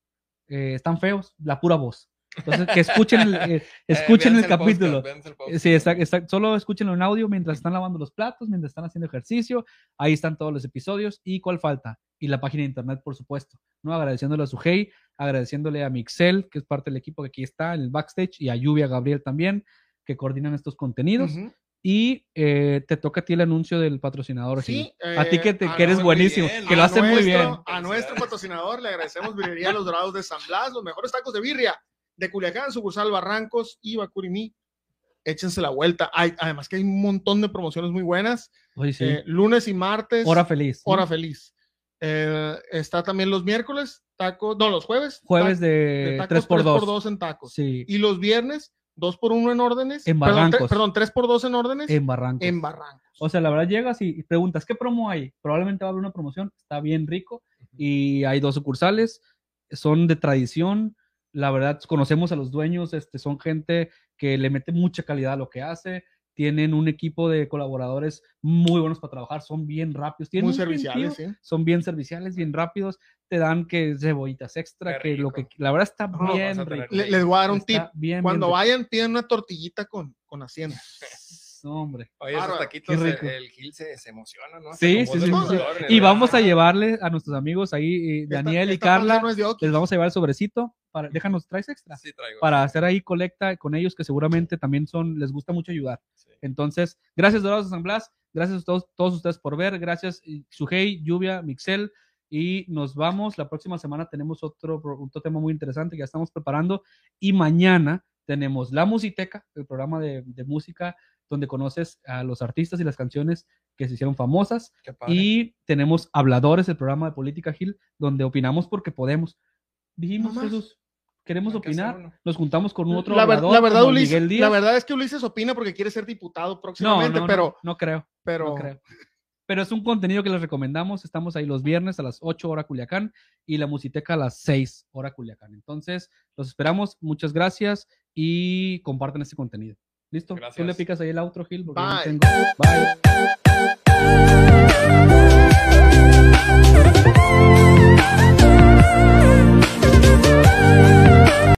Speaker 1: eh, están feos, la pura voz. Entonces, que escuchen el, eh,
Speaker 3: Eh,
Speaker 1: escuchen el capítulo.
Speaker 3: podcast, el.
Speaker 1: Sí, está, está- solo escúchenlo en audio mientras están lavando los platos, mientras están haciendo ejercicio. Ahí están todos los episodios. ¿Y cuál falta? Y la página de internet, por supuesto. ¿no? Agradeciéndole a Sujei, agradeciéndole a Mixel, que es parte del equipo que aquí está en el backstage, y a Lluvia Gabriel también, que coordinan estos contenidos. Y eh, te toca a ti el anuncio del patrocinador.
Speaker 2: Sí,
Speaker 1: a ti que,
Speaker 2: eh,
Speaker 1: te, que eres buenísimo,
Speaker 3: bien,
Speaker 1: que lo
Speaker 2: a
Speaker 1: haces muy bien.
Speaker 2: A nuestro patrocinador le agradecemos Birrería Los Dorados de San Blas, los mejores tacos de birria de Culiacán, sucursal Barrancos y Bacurimí. Échense la vuelta. Hay, además que hay un montón de promociones muy buenas.
Speaker 1: Oye, sí.
Speaker 2: Eh, lunes y martes.
Speaker 1: Hora feliz.
Speaker 2: Hora feliz. Eh, está también los miércoles, tacos, no, los jueves.
Speaker 1: Jueves
Speaker 2: ta-
Speaker 1: de,
Speaker 2: tacos
Speaker 1: 3x2.
Speaker 2: 3x2 en tacos.
Speaker 1: Sí,
Speaker 2: Y los viernes, 2x1 en órdenes.
Speaker 1: En
Speaker 2: Perdón,
Speaker 1: Barrancos.
Speaker 2: tre- Perdón, 3x2 en órdenes.
Speaker 1: en Barrancos.
Speaker 2: en Barrancos.
Speaker 1: O sea, la verdad llegas y y preguntas, ¿qué promo hay? Probablemente va a haber una promoción, está bien rico y hay dos sucursales, son de tradición, la verdad conocemos a los dueños, este, son gente que le mete mucha calidad a lo que hace, tienen un equipo de colaboradores muy buenos para trabajar, son bien rápidos, tienen
Speaker 2: Muy serviciales, sí.
Speaker 1: son bien serviciales, bien rápidos, te dan que cebollitas extra, que lo que la verdad está
Speaker 2: No,
Speaker 1: bien rico.
Speaker 2: Les voy a dar un tip.
Speaker 1: Bien,
Speaker 2: Cuando
Speaker 1: bien
Speaker 2: vayan, piden una tortillita con, con hacienda.
Speaker 1: hombre.
Speaker 3: Oye, esos taquitos, el,
Speaker 1: rico.
Speaker 3: el Gil se, se emociona, ¿no?
Speaker 1: Sí, sí, sí, Y vamos a llevarle a nuestros amigos ahí, eh,
Speaker 2: Esta-
Speaker 1: Daniel y
Speaker 2: esta panza
Speaker 1: Carla,
Speaker 2: no
Speaker 1: les vamos a llevar el sobrecito para, déjanos, traes extra,
Speaker 3: Sí, traigo.
Speaker 1: para hacer ahí colecta con ellos que seguramente también son, les gusta mucho ayudar.
Speaker 3: Sí.
Speaker 1: Entonces, gracias Dorados de San Blas, gracias a todos, todos ustedes por ver, gracias y Sujei, Lluvia, Mixel, y nos vamos, la próxima semana tenemos otro, otro tema muy interesante que ya estamos preparando, y mañana tenemos La Musiteca, el programa de, de música donde conoces a los artistas y las canciones que se hicieron famosas, y tenemos Habladores, el programa de Política Gil, donde opinamos porque podemos. Dijimos,
Speaker 2: No.
Speaker 1: Jesús, queremos
Speaker 3: Hay
Speaker 1: opinar, nos juntamos con un otro
Speaker 2: la, ver- la verdad, Ulises, la verdad es que Ulises opina porque quiere ser diputado
Speaker 1: no,
Speaker 2: próximamente,
Speaker 1: no, no,
Speaker 2: pero,
Speaker 1: no creo,
Speaker 2: pero
Speaker 1: no creo. Pero es un contenido que les recomendamos. Estamos ahí los viernes a las 8 hora Culiacán y la Musiteca a las 6 hora Culiacán. Entonces, los esperamos. Muchas gracias y compartan este contenido. Listo. Gracias. Tú le picas ahí el outro, Gil. Porque Bye. No tengo... Bye.